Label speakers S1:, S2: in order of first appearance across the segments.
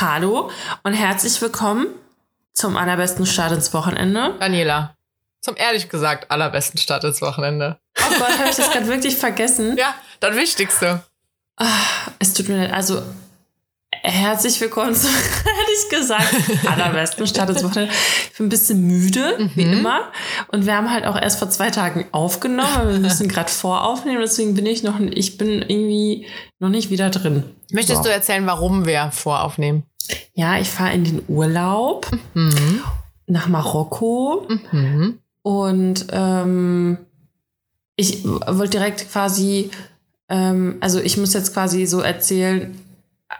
S1: Hallo und herzlich willkommen zum allerbesten Start ins Wochenende.
S2: Daniela, zum ehrlich gesagt allerbesten Start ins Wochenende.
S1: Oh Gott, habe ich das gerade wirklich vergessen?
S2: Ja, das Wichtigste.
S1: Ah, es tut mir leid. Also, herzlich willkommen zum, ehrlich gesagt, allerbesten Start ins Wochenende. Ich bin ein bisschen müde, wie immer. Und wir haben halt auch erst vor zwei Tagen aufgenommen. Wir müssen gerade voraufnehmen, deswegen bin ich noch, ich bin irgendwie noch nicht wieder drin.
S2: Möchtest
S1: So.
S2: du erzählen, warum wir voraufnehmen?
S1: Ja, ich fahre in den Urlaub
S2: Mhm.
S1: nach Marokko.
S2: Mhm.
S1: Und ähm, ich wollte direkt quasi, ähm, also ich muss jetzt quasi so erzählen,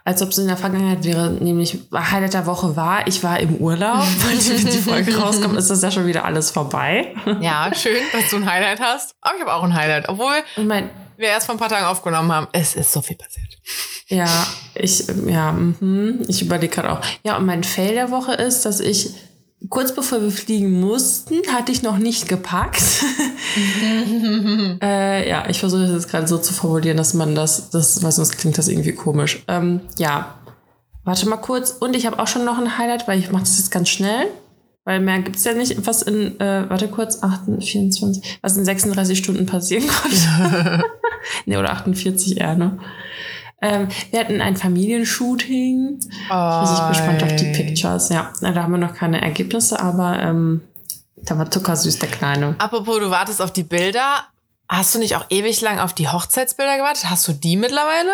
S1: als ob es in der Vergangenheit wäre, nämlich Highlight der Woche war, ich war im Urlaub, weil die, wenn die Folge rauskommt, ist das ja schon wieder alles vorbei.
S2: Ja, schön, dass du ein Highlight hast. Aber ich habe auch ein Highlight, obwohl
S1: Und mein,
S2: wir erst vor ein paar Tagen aufgenommen haben. Es ist so viel passiert.
S1: ja, ich, ja, mhm, ich überlege gerade auch. Ja, und mein Fail der Woche ist, dass ich kurz bevor wir fliegen mussten, hatte ich noch nicht gepackt. Äh, ja, ich versuche das jetzt gerade so zu formulieren, dass man das, das, weil sonst klingt das irgendwie komisch. Ähm, ja, warte mal kurz. Und ich habe auch schon noch ein Highlight, weil ich mache das jetzt ganz schnell. Weil mehr gibt's ja nicht, was in, äh, warte kurz, 8, 24, was in 36 Stunden passieren konnte. ne, oder 48 eher, ne? Ähm, wir hatten ein Familienshooting. Ich bin richtig gespannt auf die Pictures. Ja, da haben wir noch keine Ergebnisse, aber ähm, da war zuckersüß, der Kleine.
S2: Apropos, du wartest auf die Bilder. Hast du nicht auch ewig lang auf die Hochzeitsbilder gewartet? Hast du die mittlerweile?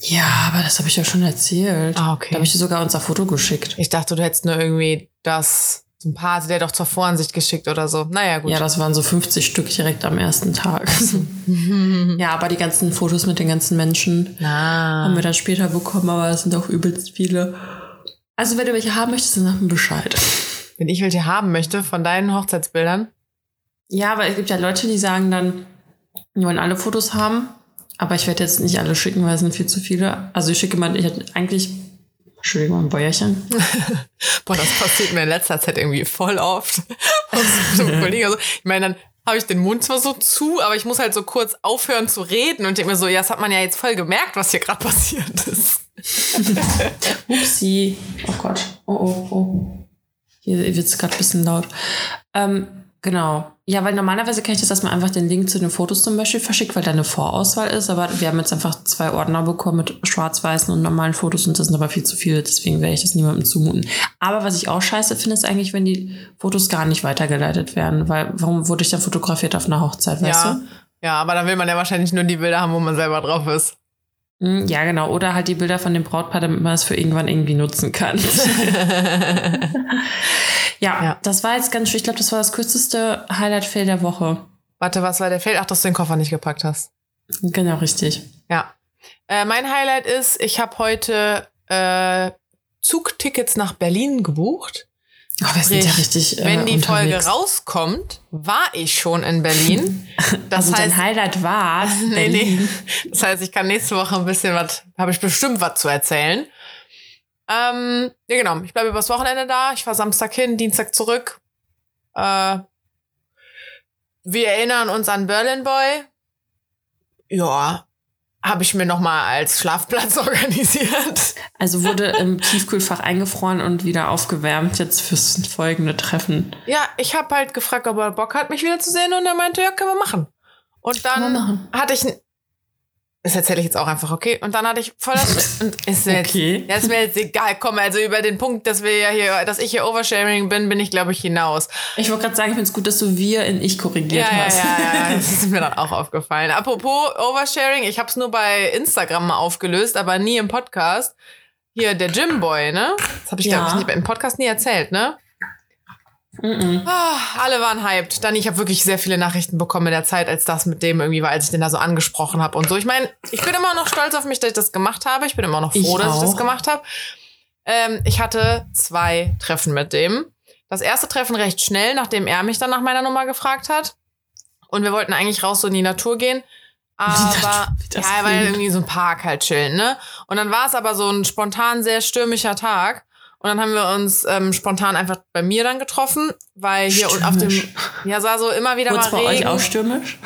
S1: Ja, aber das habe ich ja schon erzählt.
S2: Ah, okay.
S1: Da habe ich dir sogar unser Foto geschickt.
S2: Ich dachte, du hättest nur irgendwie das, so ein paar, der doch zur Voransicht geschickt oder so. Naja, gut.
S1: Ja, das waren so 50 Stück direkt am ersten Tag. ja, aber die ganzen Fotos mit den ganzen Menschen
S2: Na.
S1: haben wir dann später bekommen, aber es sind auch übelst viele. Also, wenn du welche haben möchtest, dann sag mir Bescheid.
S2: Wenn ich welche haben möchte von deinen Hochzeitsbildern.
S1: Ja, aber es gibt ja Leute, die sagen dann, die wollen alle Fotos haben, aber ich werde jetzt nicht alle schicken, weil es sind viel zu viele. Also ich schicke mal, ich hätte eigentlich, Entschuldigung, ein Bäuerchen.
S2: Boah, das passiert mir in letzter Zeit irgendwie voll oft. Und so ein Kollege so, ich meine, dann habe ich den Mund zwar so zu, aber ich muss halt so kurz aufhören zu reden und denke mir so, ja, das hat man ja jetzt voll gemerkt, was hier gerade passiert ist.
S1: Upsi. Oh Gott. Oh, oh, oh. Hier wird es gerade ein bisschen laut. Ähm, genau. Ja, weil normalerweise kann ich das erstmal einfach den Link zu den Fotos zum Beispiel verschickt, weil da eine Vorauswahl ist. Aber wir haben jetzt einfach zwei Ordner bekommen mit schwarz-weißen und normalen Fotos und das sind aber viel zu viele. Deswegen werde ich das niemandem zumuten. Aber was ich auch scheiße finde, ist eigentlich, wenn die Fotos gar nicht weitergeleitet werden. Weil, warum wurde ich dann fotografiert auf einer Hochzeit, weißt
S2: Ja.
S1: du?
S2: Ja, aber dann will man ja wahrscheinlich nur die Bilder haben, wo man selber drauf ist.
S1: Mm, Ja, genau. Oder halt die Bilder von dem Brautpaar, damit man es für irgendwann irgendwie nutzen kann. ja,
S2: Ja.
S1: das war jetzt ganz schön. Ich glaube, das war das kürzeste Highlight-Fail der Woche.
S2: Warte, was war der Fehler? Ach, dass du den Koffer nicht gepackt hast.
S1: Genau, richtig.
S2: Ja. Äh, mein Highlight ist, ich habe heute äh, Zugtickets nach Berlin gebucht.
S1: Oh, wir sind ja richtig. Äh,
S2: Wenn die Folge
S1: unterwegs.
S2: rauskommt, war ich schon in Berlin. Das
S1: also
S2: heißt,
S1: dein Highlight war.
S2: nee, nee. Das heißt, ich kann nächste Woche ein bisschen was, habe ich bestimmt was zu erzählen. Ähm, ja, genau. Ich bleibe übers Wochenende da. Ich fahre Samstag hin, Dienstag zurück. Äh, wir erinnern uns an Berlin Boy. Ja, habe ich mir noch mal als Schlafplatz organisiert.
S1: Also wurde im Tiefkühlfach eingefroren und wieder aufgewärmt jetzt fürs folgende Treffen.
S2: Ja, ich habe halt gefragt, ob er Bock hat, mich wieder zu sehen und er meinte, ja, können wir machen. Und dann
S1: machen.
S2: hatte ich, das erzähle ich jetzt auch einfach, okay? Und dann hatte ich voll das, und ist mir
S1: Okay.
S2: jetzt, ja, ist mir jetzt egal, komm, also über den Punkt, dass wir ja hier, dass ich hier Oversharing bin, bin ich, glaube ich, hinaus.
S1: Ich wollte gerade sagen, ich finde es gut, dass du wir in ich korrigiert
S2: Ja, ja,
S1: hast.
S2: ja, ja, das ist mir dann auch aufgefallen. Apropos Oversharing, ich habe es nur bei Instagram mal aufgelöst, aber nie im Podcast. Hier, der Gymboy, ne? Das habe ich,
S1: Ja.
S2: glaube ich, nicht im Podcast nie erzählt, ne?
S1: Mhm.
S2: Ah, alle waren hyped. Dann, ich habe wirklich sehr viele Nachrichten bekommen in der Zeit, als das mit dem irgendwie war, als ich den da so angesprochen habe und so. Ich meine, ich bin immer noch stolz auf mich, dass ich das gemacht habe. Ich bin immer noch froh,
S1: Ich
S2: dass ich das gemacht habe. Ähm, ich hatte zwei Treffen mit dem. Das erste Treffen recht schnell, nachdem er mich dann nach meiner Nummer gefragt hat. Und wir wollten eigentlich raus so in die Natur gehen. Aber ja, weil
S1: klingt.
S2: irgendwie so ein Park halt chillen, ne? Und dann war es aber so ein spontan sehr stürmischer Tag. Und dann haben wir uns ähm, spontan einfach bei mir dann getroffen, weil hier und auf dem, ja, sah so immer wieder
S1: Kurz
S2: mal
S1: bei
S2: Regen.
S1: euch auch stürmisch?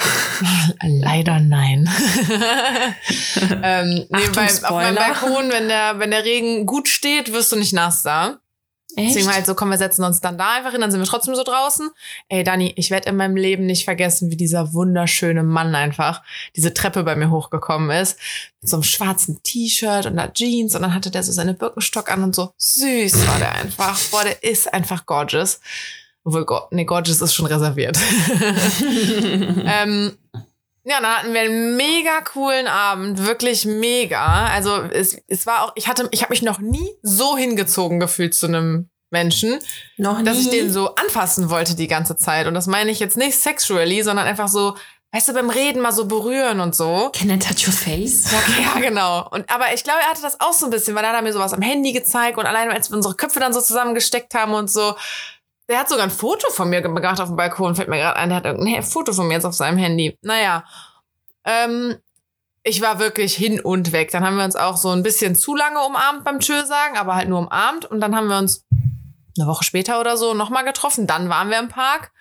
S2: Leider nein. ähm, nee,
S1: Achtung,
S2: bei, auf meinem. Balkon, wenn der, wenn der Regen gut steht, wirst du nicht nass da. Deswegen halt so, komm, wir setzen uns dann da einfach hin, dann sind wir trotzdem so draußen. Ey, Dani, ich werde in meinem Leben nicht vergessen, wie dieser wunderschöne Mann einfach diese Treppe bei mir hochgekommen ist. Mit so einem schwarzen T-Shirt und einer Jeans und dann hatte der so seine Birkenstock an und so. Süß war der einfach. Boah, der ist einfach gorgeous. Obwohl, nee, gorgeous ist schon reserviert. ähm, ja, dann hatten wir einen mega coolen Abend, wirklich mega. Also es, es war auch, ich hatte, ich habe mich noch nie so hingezogen gefühlt zu einem Menschen,
S1: Noch nie.
S2: dass ich den so anfassen wollte die ganze Zeit. Und das meine ich jetzt nicht sexually, sondern einfach so, weißt du, beim Reden mal so berühren und so.
S1: Can I touch your face?
S2: Ja, ja, genau. Und aber ich glaube, er hatte das auch so ein bisschen, weil er hat mir sowas am Handy gezeigt und allein als wir unsere Köpfe dann so zusammengesteckt haben und so. Der hat sogar ein Foto von mir gemacht auf dem Balkon, fällt mir gerade ein. Der hat irgendein Foto von mir jetzt auf seinem Handy. Naja. Ähm, ich war wirklich hin und weg. Dann haben wir uns auch so ein bisschen zu lange umarmt beim Tschö sagen, aber halt nur umarmt. Und dann haben wir uns eine Woche später oder so nochmal getroffen. Dann waren wir im Park.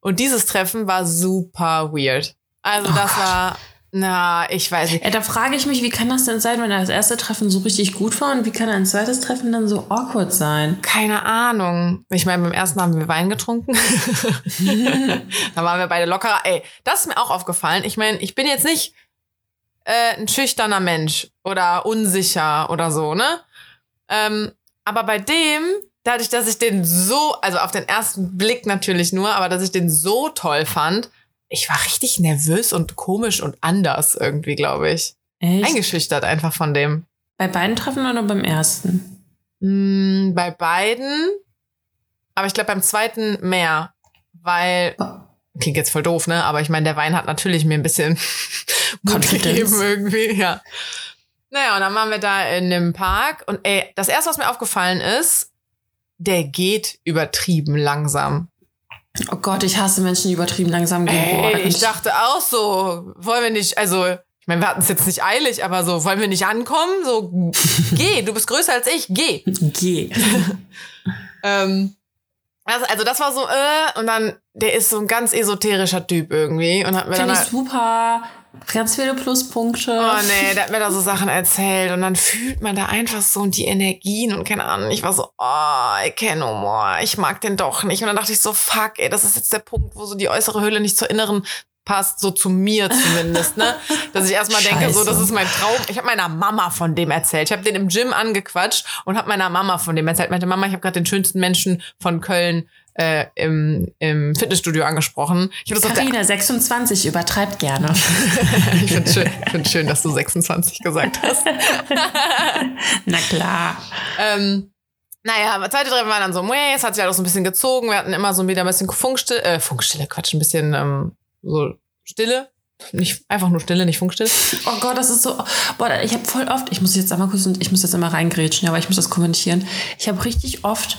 S2: Und dieses Treffen war super weird. Also
S1: Oh
S2: das
S1: Gott.
S2: war, na, ich weiß nicht.
S1: Ja, da frage ich mich, wie kann das denn sein, wenn das erste Treffen so richtig gut war und wie kann ein zweites Treffen dann so awkward sein?
S2: Keine Ahnung. Ich meine, beim ersten haben wir Wein getrunken. da waren wir beide lockerer. Ey, das ist mir auch aufgefallen. Ich meine, ich bin jetzt nicht äh, ein schüchterner Mensch oder unsicher oder so, ne? Ähm, aber bei dem, dadurch, dass ich den so, also auf den ersten Blick natürlich nur, aber dass ich den so toll fand, ich war richtig nervös und komisch und anders irgendwie, glaube ich.
S1: Echt?
S2: Eingeschüchtert einfach von dem.
S1: Bei beiden Treffen oder beim ersten?
S2: Mm, bei beiden. Aber ich glaube beim zweiten mehr. Weil, klingt jetzt voll doof, ne? Aber ich meine, der Wein hat natürlich mir ein bisschen Mut gegeben irgendwie, ja. Naja, und dann waren wir da in dem Park und ey, das erste, was mir aufgefallen ist, der geht übertrieben langsam.
S1: Oh Gott, ich hasse Menschen, die übertrieben langsam gehen.
S2: Ey, ich dachte auch so, wollen wir nicht, also, ich meine, wir hatten es jetzt nicht eilig, aber so, wollen wir nicht ankommen? So, geh, du bist größer als ich, geh.
S1: Geh.
S2: Ähm, also, also das war so, äh, und dann, der ist so ein ganz esoterischer Typ irgendwie und hat mir dann
S1: Finde ich
S2: halt,
S1: super. Ganz viele Pluspunkte.
S2: oh nee, der hat mir da so Sachen erzählt und dann fühlt man da einfach so die Energien und keine Ahnung, ich war so, oh, I can no more, ich mag den doch nicht und dann dachte ich so, fuck, ey, das ist jetzt der Punkt, wo so die äußere Hülle nicht zur inneren passt, so zu mir zumindest, ne? Dass ich erstmal denke, so, das ist mein Traum. Ich habe meiner Mama von dem erzählt. Ich habe den im Gym angequatscht und habe meiner Mama von dem erzählt. Meinte Mama, ich habe gerade den schönsten Menschen von Köln äh, im, im Fitnessstudio angesprochen. Ich habe das auf der
S1: Carina, 26, übertreibt gerne.
S2: ich finde schön, find schön, dass du 26 gesagt hast.
S1: Na klar.
S2: ähm, naja, zweite Treffen war dann so, meh, es hat sich halt auch so ein bisschen gezogen. Wir hatten immer so wieder ein bisschen Funkstille, äh, Funkstille, Quatsch, ein bisschen ähm, so Stille. Nicht, einfach nur Stille, nicht Funkstille.
S1: Oh Gott, das ist so. Boah, ich habe voll oft, ich muss jetzt einmal kurz und ich muss jetzt einmal reingrätschen, aber ich muss das kommentieren. Ich habe richtig oft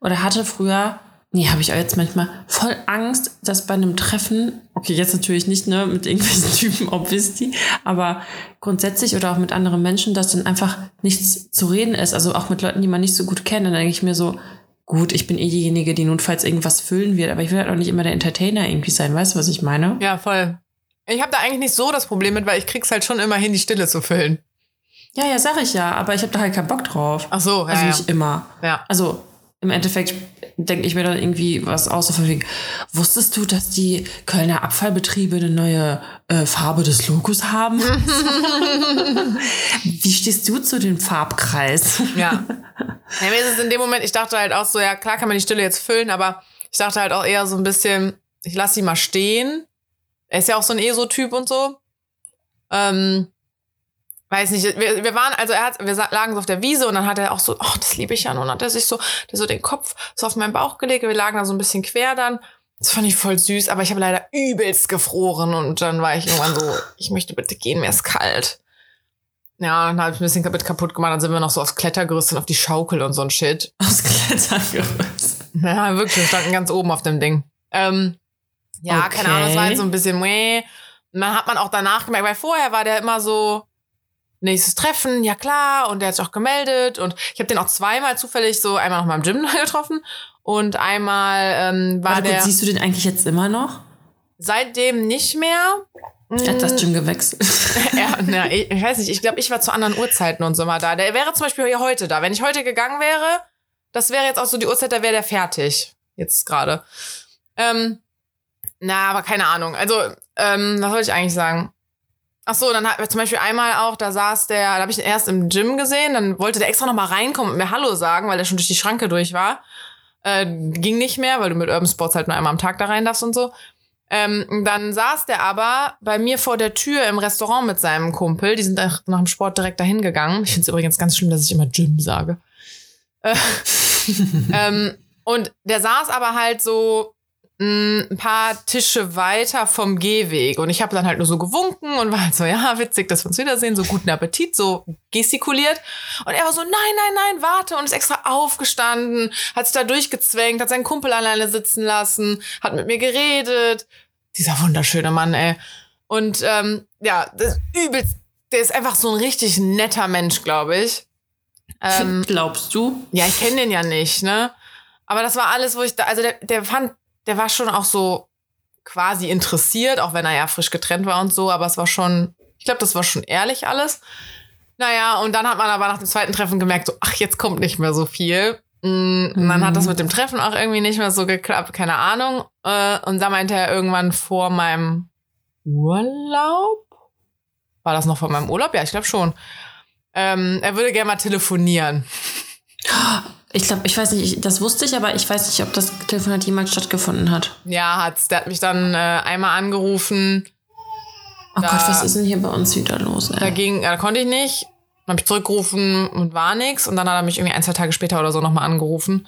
S1: oder hatte früher, nee, habe ich auch jetzt manchmal voll Angst, dass bei einem Treffen, okay, jetzt natürlich nicht, ne, mit irgendwelchen Typen, obviously, aber grundsätzlich oder auch mit anderen Menschen, dass dann einfach nichts zu reden ist. Also auch mit Leuten, die man nicht so gut kennt. Dann denke ich mir so, gut, ich bin eh diejenige, die notfalls irgendwas füllen wird, aber ich will halt auch nicht immer der Entertainer irgendwie sein. Weißt du, was ich meine?
S2: Ja, voll. Ich habe da eigentlich nicht so das Problem mit, weil ich krieg's halt schon immer hin, die Stille zu füllen.
S1: Ja, ja, sag ich ja, aber ich habe da halt keinen Bock drauf.
S2: Ach so, ja,
S1: Also
S2: ja.
S1: nicht immer.
S2: Ja.
S1: Also im Endeffekt denke ich mir dann irgendwie was aus, so von wegen, wusstest du, dass die Kölner Abfallbetriebe eine neue äh, Farbe des Logos haben? Wie stehst du zu dem Farbkreis?
S2: Ja. ja. Mir ist es in dem Moment, ich dachte halt auch so, ja, klar kann man die Stille jetzt füllen, aber ich dachte halt auch eher so ein bisschen, ich lasse sie mal stehen. Er ist ja auch so ein ESO-Typ und so. Ähm, weiß nicht, wir, wir waren, also er hat, wir lagen so auf der Wiese und dann hat er auch so, oh, das liebe ich ja, und dann hat er sich so, der so den Kopf so auf meinen Bauch gelegt, wir lagen da so ein bisschen quer dann. Das fand ich voll süß, aber ich habe leider übelst gefroren und dann war ich irgendwann so, ich möchte bitte gehen, mir ist kalt. Ja, dann habe ich ein bisschen kaputt, kaputt gemacht, dann sind wir noch so aufs Klettergerüst und auf die Schaukel und so ein Shit.
S1: Aus Klettergerüst.
S2: Ja, wirklich, wir standen ganz oben auf dem Ding. Ähm, ja, keine Ahnung, es war halt so ein bisschen meh. Und dann hat man auch danach gemerkt, weil vorher war der immer so nächstes Treffen, ja klar. Und der hat sich auch gemeldet. Und ich habe den auch zweimal zufällig so einmal noch mal im Gym getroffen. Und einmal ähm, war
S1: Warte
S2: der
S1: kurz, siehst du den eigentlich jetzt immer noch?
S2: seitdem nicht mehr.
S1: Er hat das Gym gewechselt.
S2: ja, na, ich, ich weiß nicht, ich glaube, ich war zu anderen Uhrzeiten und so mal da. Der wäre zum Beispiel hier heute da. Wenn ich heute gegangen wäre, das wäre jetzt auch so die Uhrzeit, da wäre der fertig. Jetzt gerade. Ähm, na, aber keine Ahnung. Also, ähm, was wollte ich eigentlich sagen? Ach so, dann hat zum Beispiel einmal auch, da saß der, da habe ich ihn erst im Gym gesehen, dann wollte der extra noch mal reinkommen und mir Hallo sagen, weil der schon durch die Schranke durch war. Äh, ging nicht mehr, weil du mit Urban Sports halt nur einmal am Tag da rein darfst und so. Ähm, dann saß der aber bei mir vor der Tür im Restaurant mit seinem Kumpel. Die sind nach, dem Sport direkt dahin gegangen. Ich finde es übrigens ganz schlimm, dass ich immer Gym sage. Äh, ähm, und der saß aber halt so ein paar Tische weiter vom Gehweg. Und ich habe dann halt nur so gewunken und war halt so, ja, witzig, dass wir uns wiedersehen, so guten Appetit, so gestikuliert. Und er war so, nein, nein, nein, warte. Und ist extra aufgestanden, hat sich da durchgezwängt, hat seinen Kumpel alleine sitzen lassen, hat mit mir geredet. Dieser wunderschöne Mann, ey. Und ähm, ja, das ist übelst, der ist einfach so ein richtig netter Mensch, glaube ich. Ähm,
S1: Glaubst du?
S2: ja, ich kenne den ja nicht, ne? Aber das war alles, wo ich da, also der, der fand, der war schon auch so quasi interessiert, auch wenn er ja frisch getrennt war und so, aber es war schon, ich glaube, das war schon ehrlich alles. Naja, und dann hat man aber nach dem zweiten Treffen gemerkt, so, ach, jetzt kommt nicht mehr so viel. Mm, Und dann hat das mit dem Treffen auch irgendwie nicht mehr so geklappt, keine Ahnung. Äh, Und da meinte er irgendwann vor meinem Urlaub? War das noch vor meinem Urlaub? Ja, ich glaube schon. Ähm, er würde gerne mal telefonieren.
S1: Ich glaube, ich weiß nicht, ich, das wusste ich, aber ich weiß nicht, ob das Telefonat jemals stattgefunden hat.
S2: Ja, hat's. Der hat mich dann äh, einmal angerufen.
S1: Oh
S2: Da-
S1: Gott, was ist denn hier bei uns wieder los?
S2: Da
S1: Ey?
S2: ging, da konnte ich nicht. Dann habe ich zurückgerufen und war nix. Und dann hat er mich irgendwie ein, zwei Tage später oder so nochmal angerufen.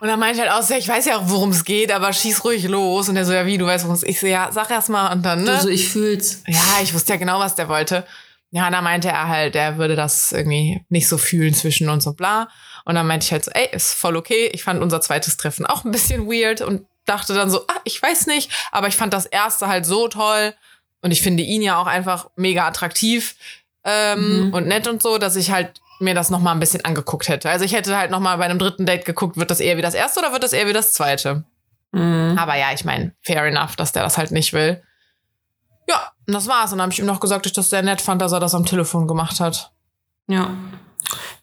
S2: Und dann meinte ich halt auch so, ja, ich weiß ja auch, worum es geht, aber schieß ruhig los. Und der so, ja, wie, du weißt, worum es Ich so, ja, sag erst mal. Und dann, ne?
S1: Du, so, ich fühl's.
S2: Ja, ich wusste ja genau, was der wollte. Ja, und da meinte er halt, er würde das irgendwie nicht so fühlen zwischen uns und bla. Und dann meinte ich halt so, ey, ist voll okay. Ich fand unser zweites Treffen auch ein bisschen weird und dachte dann so, ah, ich weiß nicht, aber ich fand das erste halt so toll. Und ich finde ihn ja auch einfach mega attraktiv ähm,
S1: Mhm.
S2: und nett und so, dass ich halt mir das noch mal ein bisschen angeguckt hätte. Also ich hätte halt noch mal bei einem dritten Date geguckt, wird das eher wie das erste oder wird das eher wie das zweite?
S1: Mhm.
S2: Aber ja, ich meine, fair enough, dass der das halt nicht will. Ja, und das war's. Und dann habe ich ihm noch gesagt, dass ich das sehr nett fand, dass er das am Telefon gemacht hat.
S1: Ja.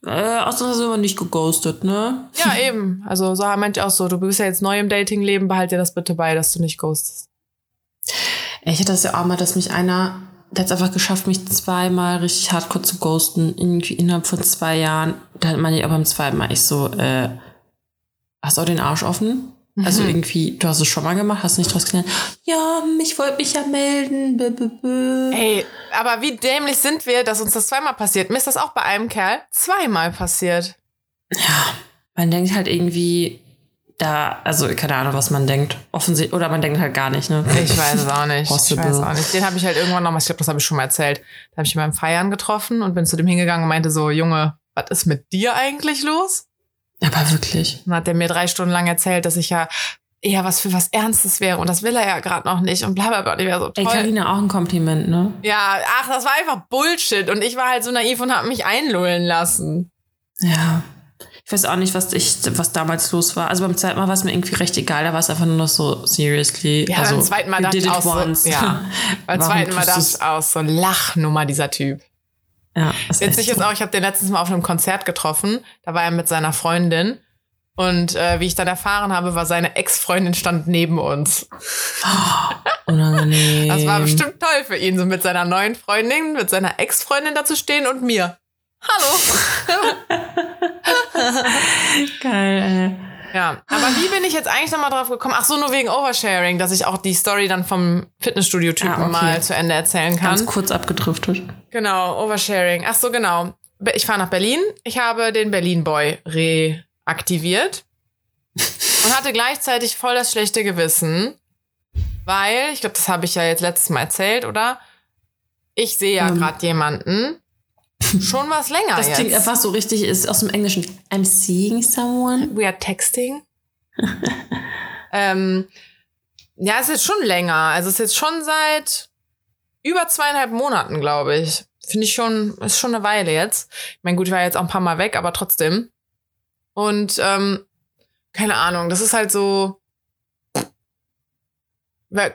S1: Äh, ausnahmsweise aber nicht geghostet, ne?
S2: Ja, eben. Also so meinte ich auch so, du bist ja jetzt neu im Datingleben, behalt dir das bitte bei, dass du nicht ghostest.
S1: Ich hatte das ja auch mal, dass mich einer, der hat es einfach geschafft, mich zweimal richtig hardcore zu ghosten, irgendwie innerhalb von zwei Jahren. Da meine ich aber beim zweiten Mal ich so, äh, hast du auch den Arsch offen? Also
S2: Mhm.
S1: irgendwie, du hast es schon mal gemacht, hast nicht draus gelernt. Ja, ich wollte mich ja melden. Bö, bö, bö.
S2: Ey, aber wie dämlich sind wir, dass uns das zweimal passiert? Mir ist das auch bei einem Kerl zweimal passiert.
S1: Ja, man denkt halt irgendwie, da, also keine Ahnung, was man denkt. Offensichtlich, oder man denkt halt gar nicht, ne?
S2: Ich weiß es auch nicht. Ich weiß auch nicht. Den habe ich halt irgendwann noch mal, ich glaube, das habe ich schon mal erzählt. Da habe ich ihn beim Feiern getroffen und bin zu dem hingegangen und meinte so, Junge, was ist mit dir eigentlich los?
S1: Aber wirklich.
S2: Dann hat er mir drei Stunden lang erzählt, dass ich ja eher was für was Ernstes wäre und das will er ja gerade noch nicht und bla bla bla. Ich war so
S1: Ey,
S2: toll.
S1: Carina, auch ein Kompliment, ne?
S2: Ja, ach, das war einfach Bullshit und ich war halt so naiv und habe mich einlullen lassen.
S1: Ja. Ich weiß auch nicht, was ich, was damals los war. Also beim zweiten Mal war es mir irgendwie recht egal. Da war es einfach nur noch so seriously.
S2: Ja,
S1: also,
S2: beim zweiten Mal dachte ich auch so,
S1: once.
S2: ja. Beim
S1: Warum
S2: zweiten Mal dachte ich auch so Lachnummer dieser Typ.
S1: Ja,
S2: Witzig ist auch, ich habe den letztens mal auf einem Konzert getroffen. Da war er mit seiner Freundin. Und äh, wie ich dann erfahren habe, war seine Ex-Freundin stand neben uns.
S1: Unangenehm.
S2: Das war bestimmt toll für ihn, so mit seiner neuen Freundin, mit seiner Ex-Freundin da zu stehen und mir. Hallo.
S1: geil.
S2: Ja, aber wie bin ich jetzt eigentlich nochmal drauf gekommen? Ach so, nur wegen Oversharing, dass ich auch die Story dann vom Fitnessstudio-Typen
S1: Ah, okay.
S2: mal zu Ende erzählen
S1: Ey. Ganz
S2: kann.
S1: kurz abgedriftet.
S2: Genau, Oversharing. Ach so, genau. Ich fahre nach Berlin. Ich habe den Berlin Boy reaktiviert und hatte gleichzeitig voll das schlechte Gewissen, weil, ich glaube, das habe ich ja jetzt letztes Mal erzählt, oder? Ich sehe ja
S1: Ähm.
S2: gerade jemanden. Schon was länger
S1: Das
S2: jetzt.
S1: klingt einfach so richtig, ist aus dem Englischen. I'm seeing someone.
S2: We are texting. ähm, ja, es ist jetzt schon länger. Also es ist jetzt schon seit über zweieinhalb Monaten, glaube ich. finde ich schon, ist schon eine Weile jetzt. Ich meine, gut, ich war jetzt auch ein paar Mal weg, aber trotzdem. Und ähm, keine Ahnung, das ist halt so.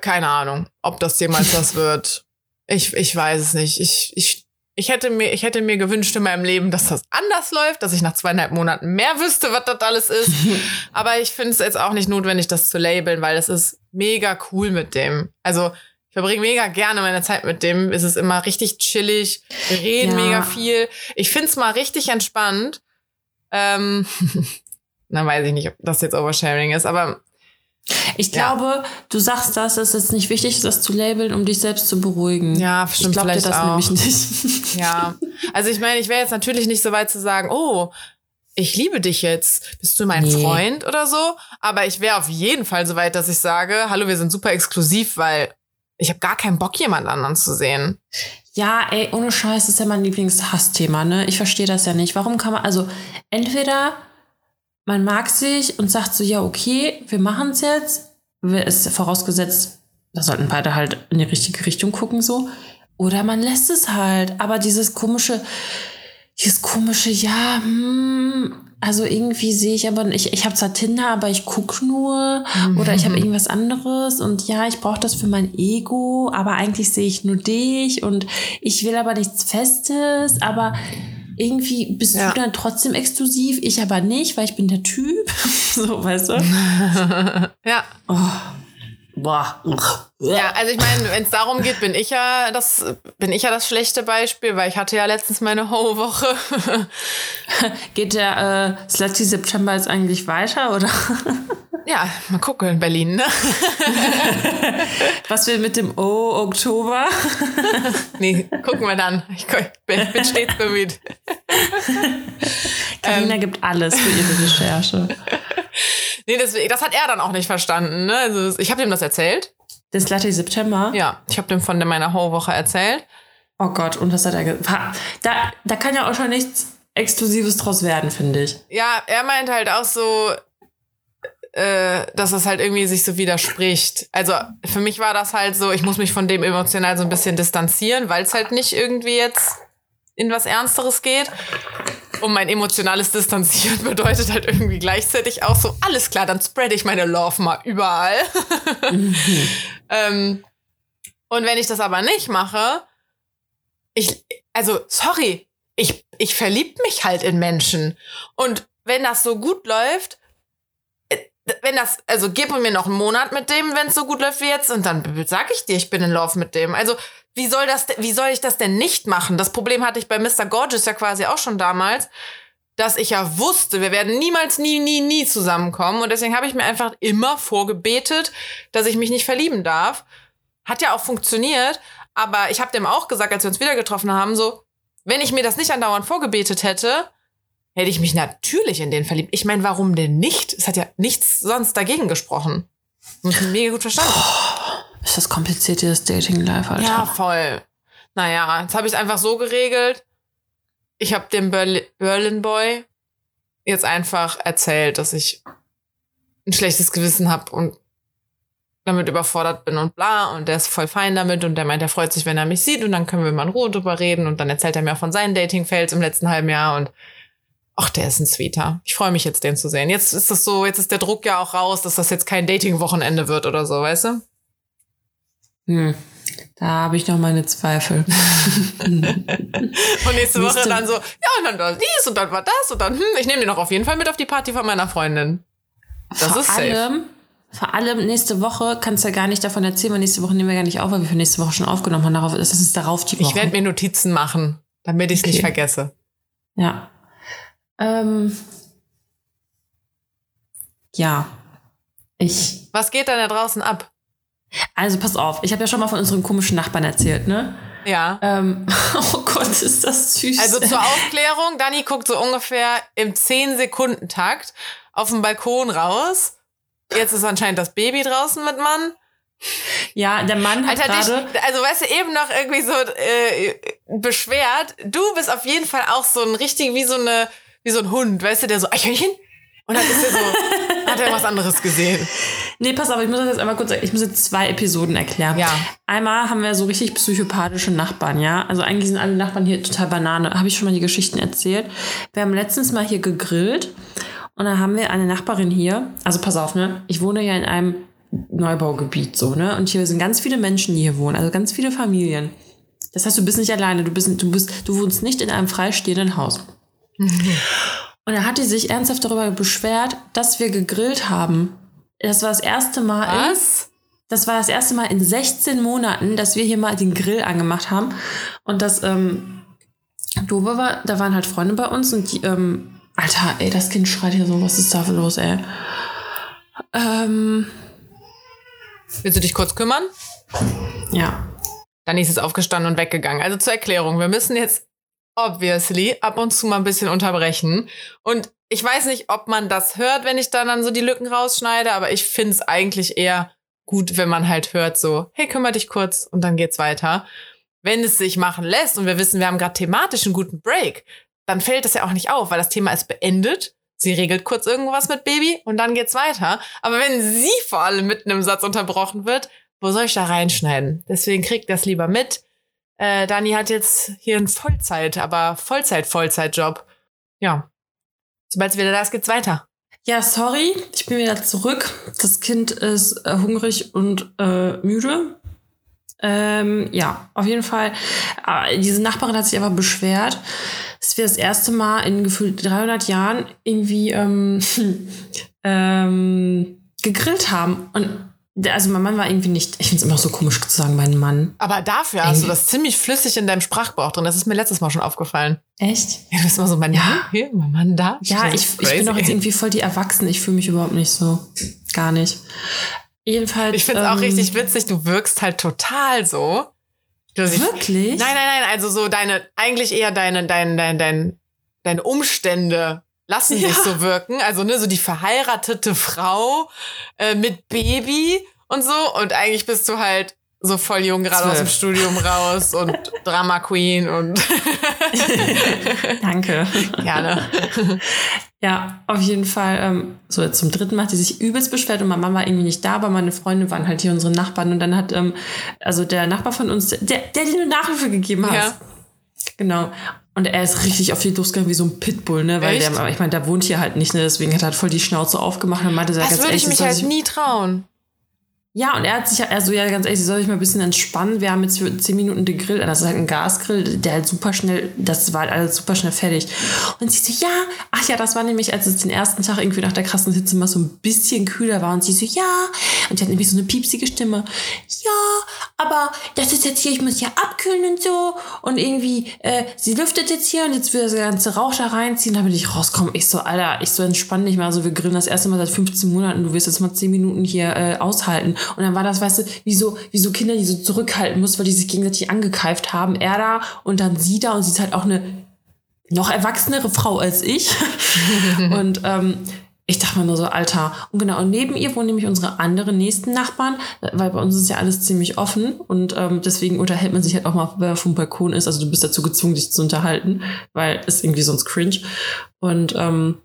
S2: Keine Ahnung, ob das jemals was wird. Ich, ich weiß es nicht. Ich, ich, ich, hätte mir, ich hätte mir gewünscht in meinem Leben, dass das anders läuft, dass ich nach zweieinhalb Monaten mehr wüsste, was das alles ist. Aber ich finde es jetzt auch nicht notwendig, das zu labeln, weil es ist mega cool mit dem. Also ich verbringe mega gerne meine Zeit mit dem. Es ist immer richtig chillig. Wir reden ja. mega viel. Ich finde es mal richtig entspannt. Ähm, dann weiß ich nicht, ob das jetzt Oversharing ist, aber
S1: ich glaube, ja. du sagst das, dass es nicht wichtig ist, das zu labeln, um dich selbst zu beruhigen.
S2: Ja, stimmt
S1: ich
S2: vielleicht
S1: dir das
S2: auch.
S1: nämlich nicht.
S2: Ja, also ich meine, ich wäre jetzt natürlich nicht so weit zu sagen, oh, ich liebe dich jetzt, bist du mein nee. Freund oder so, aber ich wäre auf jeden Fall so weit, dass ich sage, hallo, wir sind super exklusiv, weil ich habe gar keinen Bock, jemand anderen zu sehen.
S1: Ja, ey, ohne Scheiß ist ja mein Lieblingshassthema, ne? Ich verstehe das ja nicht. Warum kann man, also entweder man mag sich und sagt so, ja, okay, wir machen es jetzt. Ist vorausgesetzt, da sollten beide halt in die richtige Richtung gucken, so. Oder man lässt es halt. Aber dieses komische, dieses komische, ja, hm, also irgendwie sehe ich aber, ich, ich habe zwar Tinder, aber ich guck nur mhm. oder ich habe irgendwas anderes und ja, ich brauche das für mein Ego, aber eigentlich sehe ich nur dich und ich will aber nichts Festes, aber irgendwie bist ja. du dann trotzdem exklusiv, ich aber nicht, weil ich bin der Typ. so, weißt du?
S2: ja.
S1: Oh. Boah.
S2: Ja, also ich meine, wenn es darum geht, bin ich ja das, bin ich ja das schlechte Beispiel, weil ich hatte ja letztens meine Ho-Woche.
S1: geht der äh, Slutty September jetzt eigentlich weiter, oder?
S2: Ja, mal gucken in Berlin, ne?
S1: Was will mit dem O Oktober?
S2: nee, gucken wir dann. Ich bin, bin stets bemüht.
S1: Karina ähm. gibt alles für ihre Recherche.
S2: nee, das, das hat er dann auch nicht verstanden. Ne? Also ich habe ihm das erzählt.
S1: Das Latte September?
S2: Ja, ich habe dem von meiner Ho-Woche erzählt.
S1: Oh Gott, und was hat er gesagt? Da, da kann ja auch schon nichts Exklusives draus werden, finde ich.
S2: Ja, er meint halt auch so, äh, dass es halt irgendwie sich so widerspricht. Also für mich war das halt so, ich muss mich von dem emotional so ein bisschen distanzieren, weil es halt nicht irgendwie jetzt in was Ernsteres geht. Und mein emotionales Distanzieren bedeutet halt irgendwie gleichzeitig auch so, alles klar, dann spread ich meine Love mal überall. Mhm. ähm, und wenn ich das aber nicht mache, ich, also, sorry, ich, ich verlieb mich halt in Menschen. Und wenn das so gut läuft, wenn das, also gib mir noch einen Monat mit dem, wenn es so gut läuft wie jetzt, und dann sag ich dir, ich bin in Love mit dem. Also, wie soll das, wie soll ich das denn nicht machen? Das Problem hatte ich bei Mr. Gorgeous ja quasi auch schon damals, dass ich ja wusste, wir werden niemals, nie, nie, nie zusammenkommen. Und deswegen habe ich mir einfach immer vorgebetet, dass ich mich nicht verlieben darf. Hat ja auch funktioniert, aber ich habe dem auch gesagt, als wir uns wieder getroffen haben, so, wenn ich mir das nicht andauernd vorgebetet hätte, hätte ich mich natürlich in den verliebt. Ich meine, warum denn nicht? Es hat ja nichts sonst dagegen gesprochen. Mega gut verstanden.
S1: Oh, ist das kompliziertes Dating-Life, Alter.
S2: Ja, voll. Naja, jetzt habe ich es einfach so geregelt. Ich habe dem Berlin, Berlin Boy jetzt einfach erzählt, dass ich ein schlechtes Gewissen habe und damit überfordert bin und bla. Und der ist voll fein damit und der meint, er freut sich, wenn er mich sieht und dann können wir mal in Ruhe drüber reden. Und dann erzählt er mir auch von seinen Dating-Fails im letzten halben Jahr und Ach, der ist ein Sweeter. Ich freue mich jetzt, den zu sehen. Jetzt ist das so, jetzt ist der Druck ja auch raus, dass das jetzt kein Dating-Wochenende wird oder so, weißt du?
S1: Hm. Da habe ich noch meine Zweifel.
S2: und nächste Woche dann so, ja, und dann war dies und dann war das und dann, hm, ich nehme den auch auf jeden Fall mit auf die Party von meiner Freundin. Das vor ist safe.
S1: Allem, vor allem nächste Woche kannst du ja gar nicht davon erzählen, weil nächste Woche nehmen wir gar nicht auf, weil wir für nächste Woche schon aufgenommen haben. Darauf, das ist darauf die Woche.
S2: Ich werde mir Notizen machen, damit ich es okay. nicht vergesse.
S1: Ja, ähm, ja. Ich.
S2: Was geht denn da draußen ab?
S1: Also pass auf, ich habe ja schon mal von unseren komischen Nachbarn erzählt, ne?
S2: Ja.
S1: Ähm, oh Gott, ist das süß.
S2: Also zur Aufklärung, Dani guckt so ungefähr im 10-Sekunden-Takt auf dem Balkon raus. Jetzt ist anscheinend das Baby draußen mit Mann.
S1: Ja, der Mann hat gerade...
S2: Dich, also weißt du, eben noch irgendwie so äh, beschwert. Du bist auf jeden Fall auch so ein richtig, wie so eine wie so ein Hund, weißt du, der so Eichhörnchen und dann ist er so, hat er was anderes gesehen.
S1: Nee, pass auf, ich muss das jetzt einmal kurz. Ich muss jetzt zwei Episoden erklären.
S2: Ja.
S1: Einmal haben wir so richtig psychopathische Nachbarn, ja. Also eigentlich sind alle Nachbarn hier total Banane. Habe ich schon mal die Geschichten erzählt. Wir haben letztens mal hier gegrillt und dann haben wir eine Nachbarin hier. Also pass auf, ne? Ich wohne ja in einem Neubaugebiet so, ne? Und hier sind ganz viele Menschen, die hier wohnen, also ganz viele Familien. Das heißt, du bist nicht alleine, du bist, du bist, du wohnst nicht in einem freistehenden Haus. Und da hat die sich ernsthaft darüber beschwert, dass wir gegrillt haben. Das war das erste Mal.
S2: Was?
S1: In, das war das erste Mal in 16 Monaten, dass wir hier mal den Grill angemacht haben. Und das ähm, Doofe war, da waren halt Freunde bei uns und die, ähm, Alter, ey, das Kind schreit hier so, was ist da für los, ey? Ähm,
S2: Willst du dich kurz kümmern?
S1: ja.
S2: Dann ist es aufgestanden und weggegangen. Also zur Erklärung, wir müssen jetzt obviously ab und zu mal ein bisschen unterbrechen. Und ich weiß nicht, ob man das hört, wenn ich dann, dann so die Lücken rausschneide, aber ich finde es eigentlich eher gut, wenn man halt hört so, hey, kümmere dich kurz und dann geht's weiter. Wenn es sich machen lässt und wir wissen, wir haben gerade thematisch einen guten Break, dann fällt das ja auch nicht auf, weil das Thema ist beendet. Sie regelt kurz irgendwas mit Baby und dann geht's weiter. Aber wenn sie vor allem mitten im Satz unterbrochen wird, wo soll ich da reinschneiden? Deswegen kriegt das lieber mit. Äh, Dani hat jetzt hier einen Vollzeit, aber Vollzeit-Vollzeit-Job. Ja. Sobald es wieder da ist, geht's weiter.
S1: Ja, sorry, ich bin wieder zurück. Das Kind ist äh, hungrig und äh, müde. Ähm, ja, auf jeden Fall. Äh, diese Nachbarin hat sich einfach beschwert, dass wir das erste Mal in gefühlt 300 Jahren irgendwie ähm, ähm, gegrillt haben. Und also mein Mann war irgendwie nicht, ich finde es immer so komisch zu sagen, mein Mann.
S2: Aber dafür hast du das ziemlich flüssig in deinem Sprachgebrauch drin. Das ist mir letztes Mal schon aufgefallen.
S1: Echt?
S2: Ja, du bist immer so, mein
S1: Ja.
S2: Mann hier, mein Mann da.
S1: Ja,
S2: Das
S1: ich, ich bin doch jetzt irgendwie voll die Erwachsene. Ich fühle mich überhaupt nicht so. Gar nicht. Jedenfalls.
S2: Ich finde es auch
S1: ähm,
S2: richtig witzig, du wirkst halt total so. Du siehst-
S1: Wirklich?
S2: Nein, nein, nein, also so deine, eigentlich eher deine, deine, deine, deine, deine Umstände lassen
S1: Ja.
S2: so wirken. Also, ne, so die verheiratete Frau äh, mit Baby und so. Und eigentlich bist du halt so voll jung, gerade aus dem. Studium raus und Drama Queen und
S1: Danke.
S2: gerne.
S1: Ja, auf jeden Fall. Ähm, so jetzt zum dritten Mal hat sie sich übelst beschwert und meine Mama war irgendwie nicht da, aber meine Freunde waren halt hier unsere Nachbarn und dann hat ähm, also der Nachbar von uns, der, der dir eine Nachhilfe gegeben hat.
S2: Ja.
S1: Genau. Und er ist richtig auf die losgegangen wie so ein Pitbull, ne? Weil
S2: Echt?
S1: der, ich meine, der wohnt hier halt nicht, ne? Deswegen hat er halt voll die Schnauze aufgemacht und meinte,
S2: Das würde ich mich halt nie trauen.
S1: Ja, und er hat sich, also ja, ganz ehrlich, sie soll sich mal ein bisschen entspannen. Wir haben jetzt für 10 Minuten den Grill, das ist halt ein Gasgrill, der halt super schnell, das war halt alles super schnell fertig. Und sie so, ja, ach ja, das war nämlich, als es den ersten Tag irgendwie nach der krassen Hitze mal so ein bisschen kühler war. Und sie so, ja, und die hat nämlich so eine piepsige Stimme. Ja, aber das ist jetzt hier, ich muss ja abkühlen und so. Und irgendwie, äh, sie lüftet jetzt hier und jetzt will das ganze Rauch da reinziehen, damit ich rauskomme. Ich so, Alter, ich so entspann dich mal. Also wir grillen das erste Mal seit 15 Monaten. Du wirst jetzt mal 10 Minuten hier äh, aushalten. Und dann war das, weißt du, wie so, wie so Kinder, die so zurückhalten mussten, weil die sich gegenseitig angekeift haben. Er da und dann sie da und sie ist halt auch eine noch erwachsenere Frau als ich. und ähm, ich dachte mir nur so, Alter. Und genau, und neben ihr wohnen nämlich unsere anderen nächsten Nachbarn, weil bei uns ist ja alles ziemlich offen und ähm, deswegen unterhält man sich halt auch mal, wenn man vom Balkon ist. Also du bist dazu gezwungen, dich zu unterhalten, weil es irgendwie sonst cringe. Und ähm,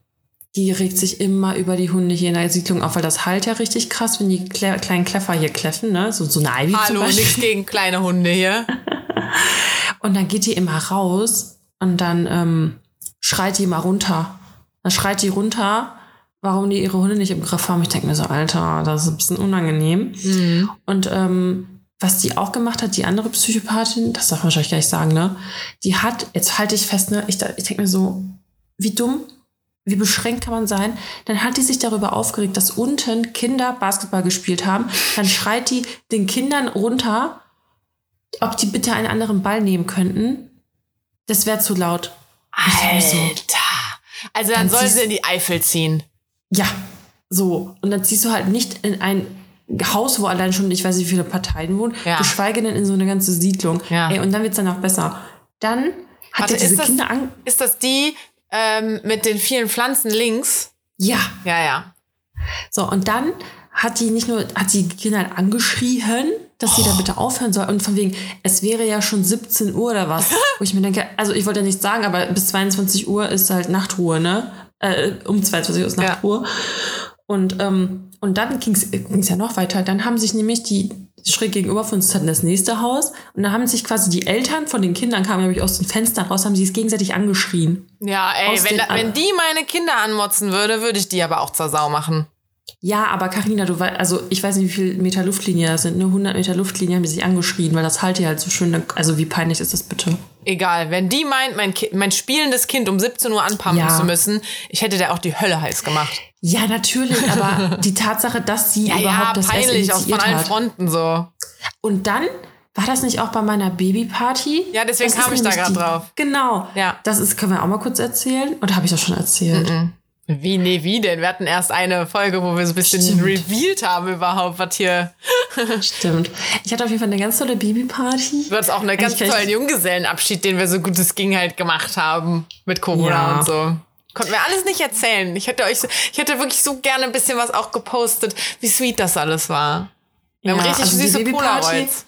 S1: die regt sich immer über die Hunde hier in der Siedlung auf, weil das halt ja richtig krass, wenn die Kle kleinen Kleffer hier kläffen, ne? So, so eine Ivy
S2: Hallo, nichts gegen kleine Hunde hier.
S1: Und dann geht die immer raus und dann ähm, schreit die immer runter. Dann schreit die runter, warum die ihre Hunde nicht im Griff haben. Ich denke mir so, Alter, das ist ein bisschen unangenehm.
S2: Mhm.
S1: Und ähm, was die auch gemacht hat, die andere Psychopathin, das darf man wahrscheinlich gar nicht sagen, ne? Die hat, jetzt halte ich fest, ne? Ich, ich denke mir so, wie dumm, wie beschränkt kann man sein? Dann hat die sich darüber aufgeregt, dass unten Kinder Basketball gespielt haben. Dann schreit die den Kindern runter, ob die bitte einen anderen Ball nehmen könnten. Das wäre zu laut.
S2: Alter. Also dann
S1: Dann
S2: soll
S1: siehst-
S2: sie in die Eifel ziehen.
S1: Ja, so. Und dann ziehst du halt nicht in ein Haus, wo allein schon, ich weiß nicht, wie viele Parteien wohnen,
S2: Ja.
S1: geschweige denn in so eine ganze Siedlung.
S2: Ja.
S1: Ey, und dann wird's dann auch besser. Dann hat
S2: Warte,
S1: er diese
S2: das-
S1: Kinder an.
S2: Ist das die ähm, mit den vielen Pflanzen links?
S1: Ja.
S2: Ja, ja.
S1: So, und dann hat die nicht nur, hat die Kinder halt angeschrien, dass sie da bitte aufhören soll. Und von wegen, es wäre ja schon 17 Uhr oder was. Wo ich mir denke, also ich wollte ja nicht sagen, aber bis 22 Uhr ist halt Nachtruhe, ne? Äh, um 22 Uhr ist
S2: Ja.
S1: Und, ähm, und dann ging es ja noch weiter. Dann haben sich nämlich die schräg gegenüber von uns hatten das nächste Haus und da haben sich quasi die Eltern von den Kindern kamen nämlich aus den Fenstern raus, haben sie es gegenseitig angeschrien.
S2: Ja, ey, wenn, da, wenn die meine Kinder anmotzen würde, würde ich die aber auch zur Sau machen.
S1: Ja, aber Karina, du weißt, also ich weiß nicht, wie viel Meter Luftlinie das sind. Nur 100 Meter Luftlinie haben die sich angeschrien, weil das halt ja halt so schön. Also wie peinlich ist das bitte?
S2: Egal, wenn die meint, mein, mein spielendes Kind um 17 Uhr anpumpen ja. zu müssen, ich hätte der auch die Hölle heiß gemacht.
S1: Ja, natürlich, aber die Tatsache, dass sie ja, überhaupt ja, das peinlich
S2: aus von allen. Fronten so.
S1: Und dann war das nicht auch bei meiner Babyparty?
S2: Ja, deswegen das kam ich da gerade drauf.
S1: Genau.
S2: Ja.
S1: Das ist, können wir auch mal kurz erzählen? Oder habe ich das schon erzählt? Mm -mm.
S2: Wie, nee, wie denn? Wir hatten erst eine Folge, wo wir so ein bisschen Stimmt. revealed haben überhaupt, was hier.
S1: Stimmt. Ich hatte auf jeden Fall eine ganz tolle Babyparty.
S2: Du hattest auch einen ganz tollen Junggesellenabschied, den wir so gut es ging halt gemacht haben. Mit Corona ja. und so. Konnten wir alles nicht erzählen. Ich hätte euch, ich hätte wirklich so gerne ein bisschen was auch gepostet, wie sweet das alles war. Wir ja, haben richtig also süße Polaroids.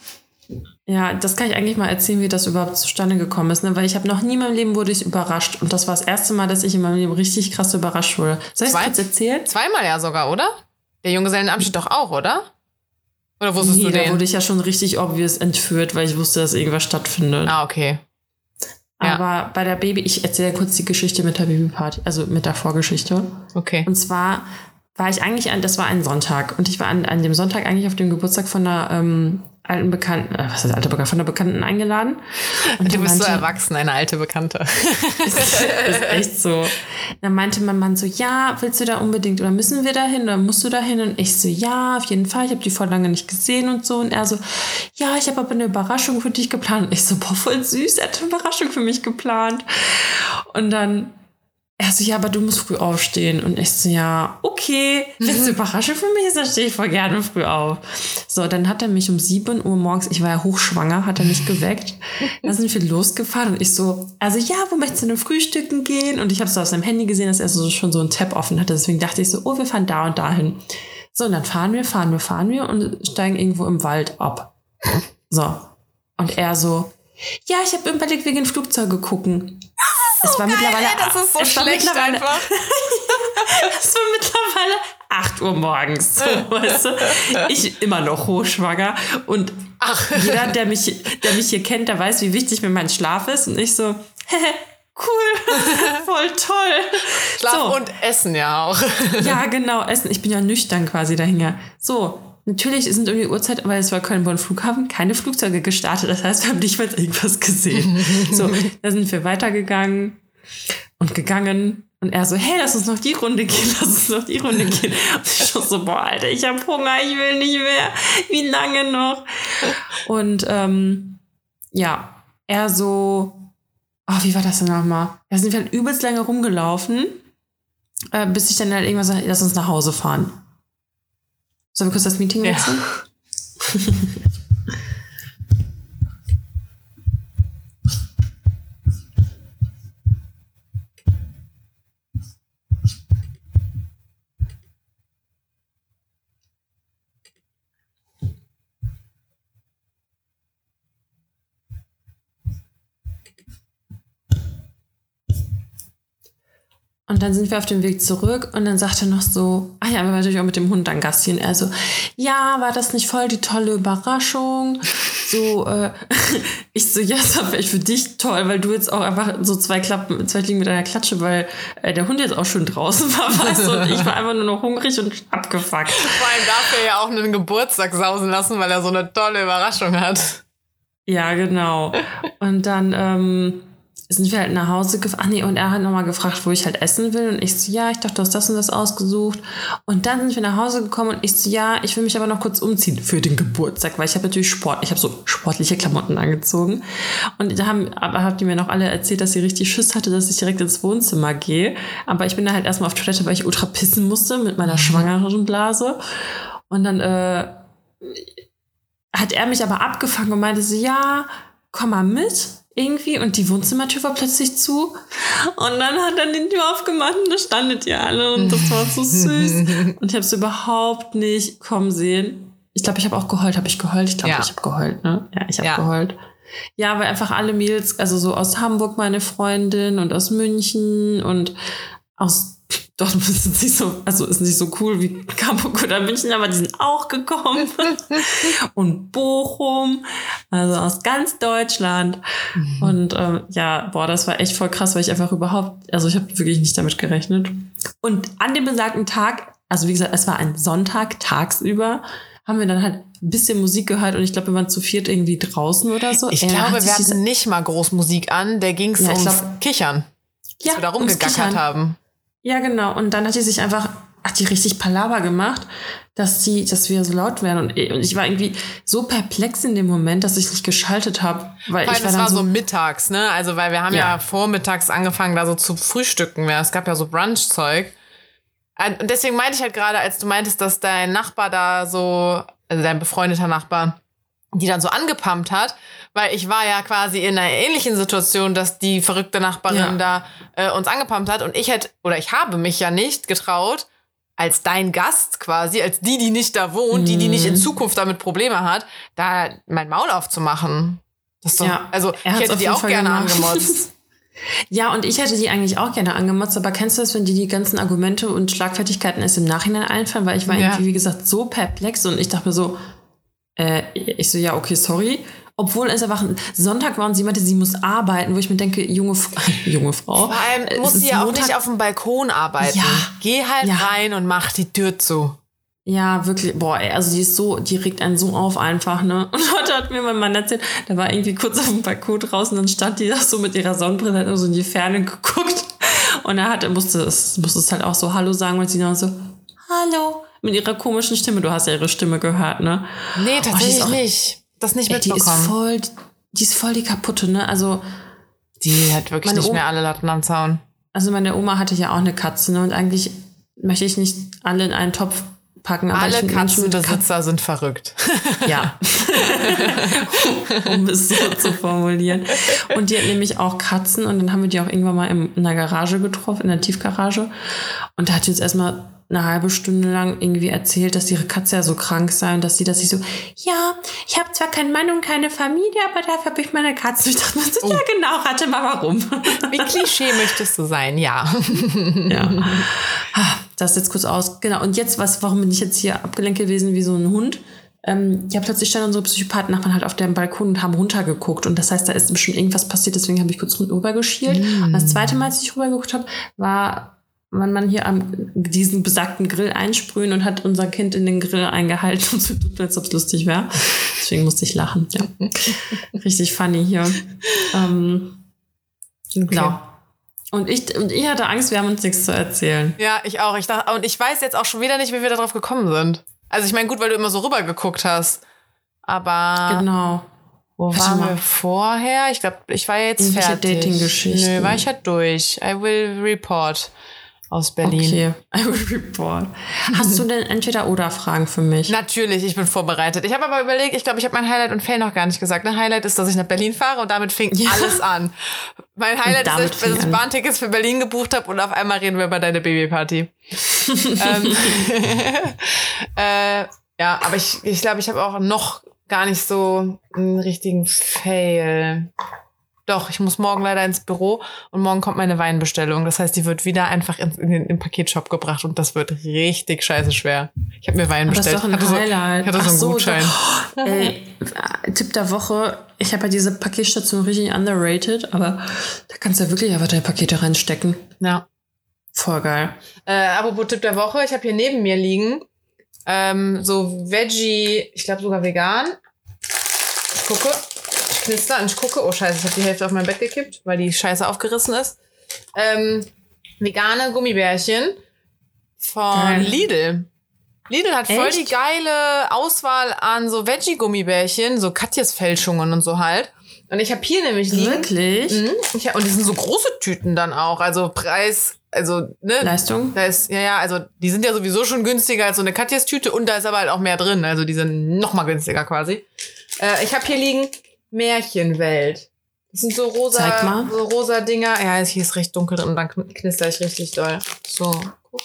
S1: Ja, das kann ich eigentlich mal erzählen, wie das überhaupt zustande gekommen ist, ne? weil ich habe noch nie in meinem Leben wurde ich überrascht und das war das erste Mal, dass ich in meinem Leben richtig krass überrascht wurde. Soll ich es kurz erzählen?
S2: Zweimal ja sogar, oder? Der Junggesellenabschied doch auch, oder? Oder wusstest nee, du den?
S1: da wurde ich ja schon richtig obvious entführt, weil ich wusste, dass irgendwas stattfindet.
S2: Ah, okay.
S1: Aber ja. bei der Baby, ich erzähle kurz die Geschichte mit der Babyparty, also mit der Vorgeschichte.
S2: Okay.
S1: Und zwar war ich eigentlich, an, das war ein Sonntag und ich war an, an dem Sonntag eigentlich auf dem Geburtstag von einer ähm, alten Bekannten, äh, was heißt alte Bekannte, von der Bekannten eingeladen.
S2: Und du bist meinte, so erwachsen, eine alte Bekannte.
S1: ist, ist echt so. Dann meinte mein Mann so, ja, willst du da unbedingt oder müssen wir da hin oder musst du da hin? Und ich so, ja, auf jeden Fall, ich habe die vor lange nicht gesehen und so. Und er so, ja, ich habe aber eine Überraschung für dich geplant. Und ich so, boah, voll süß, er hat eine Überraschung für mich geplant. Und dann er so, ja, aber du musst früh aufstehen. Und ich so, ja, okay. Wenn es eine Überraschung für mich ist, dann stehe ich voll gerne früh auf. So, dann hat er mich um 7 Uhr morgens, ich war ja hochschwanger, hat er mich geweckt. Dann sind wir losgefahren und ich so, also ja, wo möchtest du denn frühstücken gehen? Und ich habe so aus seinem Handy gesehen, dass er so schon so einen Tab offen hatte. Deswegen dachte ich so, oh, wir fahren da und dahin. So, und dann fahren wir, fahren wir, fahren wir und steigen irgendwo im Wald ab. So. Und er so, ja, ich habe überlegt, wegen Flugzeuge gucken
S2: es war geil, mittlerweile, das ist so es schlecht war einfach.
S1: es war mittlerweile 8 Uhr morgens. So, weißt du? Ich immer noch hochschwanger. Und Ach. jeder, der mich, der mich hier kennt, der weiß, wie wichtig mir mein Schlaf ist. Und ich so, cool, voll toll.
S2: Schlaf so. und Essen ja auch.
S1: ja, genau, Essen. Ich bin ja nüchtern quasi dahin. So, Natürlich sind um die Uhrzeit, weil es war Köln-Bonn Flughafen, keine Flugzeuge gestartet. Das heißt, wir haben nicht mal irgendwas gesehen. so, da sind wir weitergegangen und gegangen. Und er so, hey, lass uns noch die Runde gehen, lass uns noch die Runde gehen. Und ich so, boah, Alter, ich hab Hunger, ich will nicht mehr. Wie lange noch? Und ähm, ja, er so, oh, wie war das denn nochmal? Da sind wir halt übelst lange rumgelaufen, äh, bis ich dann halt irgendwann sage, lass uns nach Hause fahren. Sollen wir kurz das Meeting wechseln? Ja. Und dann sind wir auf dem Weg zurück und dann sagt er noch so, ah ja, wir waren natürlich auch mit dem Hund dann Gassi. Und er so, ja, war das nicht voll die tolle Überraschung? So, äh, ich so, ja, das war vielleicht für dich toll, weil du jetzt auch einfach so zwei Klappen, zwei Fliegen mit einer Klatsche, weil äh, der Hund jetzt auch schon draußen war, weißt du, und ich war einfach nur noch hungrig und abgefuckt.
S2: Vor allem darf er ja auch einen Geburtstag sausen lassen, weil er so eine tolle Überraschung hat.
S1: Ja, genau. Und dann, ähm, sind wir halt nach Hause gefahren. Ach nee, und er hat nochmal gefragt, wo ich halt essen will. Und ich so, ja, ich dachte, du hast das und das ausgesucht. Und dann sind wir nach Hause gekommen und ich so, ja, ich will mich aber noch kurz umziehen für den Geburtstag, weil ich habe natürlich Sport, ich habe so sportliche Klamotten angezogen. Und da haben, aber habt ihr mir noch alle erzählt, dass sie richtig Schiss hatte, dass ich direkt ins Wohnzimmer gehe. Aber ich bin da halt erstmal auf Toilette, weil ich ultra pissen musste mit meiner schwangeren Blase. Und dann äh, hat er mich aber abgefangen und meinte so, ja, komm mal mit irgendwie und die Wohnzimmertür war plötzlich zu und dann hat er die Tür aufgemacht und da standet ihr alle und das war so süß und ich habe es überhaupt nicht kommen sehen. Ich glaube, ich habe auch geheult. Habe ich geheult? Ich glaube, ja. ich habe geheult, ne? Ja, ich habe ja. geheult. Ja, weil einfach alle Mädels, also so aus Hamburg meine Freundin und aus München und aus Dortmund ist nicht so, also ist nicht so cool wie Hamburg oder München, aber die sind auch gekommen. und Bochum, also aus ganz Deutschland. Mhm. Und ähm, ja, boah, das war echt voll krass, weil ich einfach überhaupt, also ich habe wirklich nicht damit gerechnet. Und an dem besagten Tag, also wie gesagt, es war ein Sonntag tagsüber, haben wir dann halt ein bisschen Musik gehört und ich glaube, wir waren zu viert irgendwie draußen oder so.
S2: Ich er glaube, wir hatten nicht mal groß Musik an, der ging es ja, ums glaub, Kichern. Dass ja, wir da rumgegackert haben.
S1: Ja, genau. Und dann hat die sich einfach, hat die richtig Palaver gemacht, dass die, dass wir so laut werden. Und, ich war irgendwie so perplex in dem Moment, dass ich nicht geschaltet habe. Weil
S2: Vor
S1: ich war
S2: das war so, so, mittags, ne? Also, weil wir haben ja. ja vormittags angefangen, da so zu frühstücken. Es gab ja so Brunch-Zeug. Und deswegen meinte ich halt gerade, als du meintest, dass dein Nachbar da so, also dein befreundeter Nachbar, die dann so angepumpt hat, weil ich war ja quasi in einer ähnlichen Situation, dass die verrückte Nachbarin ja. da äh, uns angepumpt hat und ich hätte oder ich habe mich ja nicht getraut, als dein Gast quasi, als die, die nicht da wohnt, mhm. die, die nicht in mhm. Zukunft damit Probleme hat, da mein Maul aufzumachen. Das doch, ja, also ich hätte die auch Fall gerne gemacht. angemotzt.
S1: Ja, und ich hätte die eigentlich auch gerne angemotzt, aber kennst du das, wenn dir die ganzen Argumente und Schlagfertigkeiten erst im Nachhinein einfallen? Weil ich war ja. irgendwie, wie gesagt, so perplex und ich dachte mir so, äh, ich so, ja, okay, sorry. Obwohl es einfach Sonntag war und sie meinte, sie muss arbeiten, wo ich mir denke, junge, junge Frau.
S2: Vor allem muss sie ja auch nicht auf dem Balkon arbeiten. Ja, Geh halt ja. rein und mach die Tür zu.
S1: Ja, wirklich, boah, ey, also die ist so, die regt einen so auf einfach, ne? Und heute hat mir mein Mann erzählt, der war irgendwie kurz auf dem Balkon draußen, dann stand die da so mit ihrer Sonnenbrille, hat so in die Ferne geguckt. Und er hat, musste es, musste es halt auch so Hallo sagen und sie dann so, Hallo mit ihrer komischen Stimme. Du hast ja ihre Stimme gehört, ne?
S2: Nee, oh, tatsächlich oh, nicht. Das nicht ey, mitbekommen.
S1: Die ist voll, die ist voll die kaputte, ne? Also.
S2: Die hat wirklich nicht mehr alle Latten am Zaun.
S1: Also meine Oma hatte ja auch eine Katze, ne? Und eigentlich möchte ich nicht alle in einen Topf packen.
S2: Aber Alle Katzenbesitzer Kat sind verrückt.
S1: Ja. um es so zu formulieren. Und die hat nämlich auch Katzen und dann haben wir die auch irgendwann mal in der Garage getroffen, in der Tiefgarage. Und da hat sie uns erstmal eine halbe Stunde lang irgendwie erzählt, dass ihre Katze ja so krank sei und dass sie, dass sie so, ja, ich habe zwar keinen Mann und keine Familie, aber dafür habe ich meine Katze. Ich dachte mir so, oh. ja genau, rate mal warum.
S2: Wie Klischee möchtest du sein, ja.
S1: ja. Das jetzt kurz aus. Genau. Und jetzt, was, warum bin ich jetzt hier abgelenkt gewesen wie so ein Hund? Ähm, ja, plötzlich standen unsere Psychopathen-Nachbarn halt auf dem Balkon und haben runtergeguckt. Und das heißt, da ist bestimmt irgendwas passiert, deswegen habe ich kurz rübergeschielt. Mm. Und das zweite Mal, als ich rübergeguckt habe, war wenn man hier am diesen besagten Grill einsprühen und hat unser Kind in den Grill eingehalten und so tut, als ob es lustig wäre. Deswegen musste ich lachen. Ja. Richtig funny hier. Ähm, okay. Genau. Und ich, und ich hatte Angst, wir haben uns nichts zu erzählen.
S2: Ja, ich auch. Ich dachte, und ich weiß jetzt auch schon wieder nicht, wie wir darauf gekommen sind. Also ich meine, gut, weil du immer so rüber geguckt hast. Aber.
S1: Genau.
S2: Wo waren wir vorher? Ich glaube, ich war jetzt fertig.
S1: Dating-Geschichte.
S2: Nö, war ich halt durch. I will report aus Berlin.
S1: Okay, I will report. Hast du denn entweder oder Fragen für mich?
S2: Natürlich, ich bin vorbereitet. Ich habe aber überlegt, ich glaube, ich habe mein Highlight und Fail noch gar nicht gesagt. Ein Highlight ist, dass ich nach Berlin fahre und damit fing ja. alles an. Mein Highlight ist, dass ich Bahntickets für Berlin gebucht habe und auf einmal reden wir über deine Babyparty. ähm, äh, ja, aber ich glaube, ich, glaub, ich habe auch noch gar nicht so einen richtigen Fail. Doch, ich muss morgen leider ins Büro und morgen kommt meine Weinbestellung. Das heißt, die wird wieder einfach in, in, in den Paketshop gebracht und das wird richtig scheiße schwer. Ich habe mir Wein aber bestellt. Das ist doch ein hatte Highlight. So, ich hatte so einen Gutschein.
S1: So, ey, Tipp der Woche. Ich habe ja diese Paketstation richtig underrated, aber da kannst du ja wirklich einfach drei Pakete reinstecken.
S2: Ja.
S1: Voll geil.
S2: Äh, apropos Tipp der Woche. Ich habe hier neben mir liegen ähm, so Veggie, ich glaube sogar vegan. Ich gucke knister und ich gucke, oh scheiße, ich habe die Hälfte auf mein Bett gekippt, weil die Scheiße aufgerissen ist. Ähm, vegane Gummibärchen von Geil. Lidl. Lidl hat Echt? voll die geile Auswahl an so Veggie-Gummibärchen, so Katjes Fälschungen und so halt. Und ich habe hier nämlich
S1: liegen. Wirklich?
S2: Mhm, hab, und die sind so große Tüten dann auch. Also Preis, also, ne?
S1: Leistung?
S2: Da ist, ja, ja, also die sind ja sowieso schon günstiger als so eine Katjes Tüte und da ist aber halt auch mehr drin. Also die sind noch mal günstiger quasi. Äh, ich habe hier liegen Märchenwelt. Das sind so rosa, so rosa Dinger. Ja, hier ist recht dunkel drin und dann knister ich richtig doll. So, guck.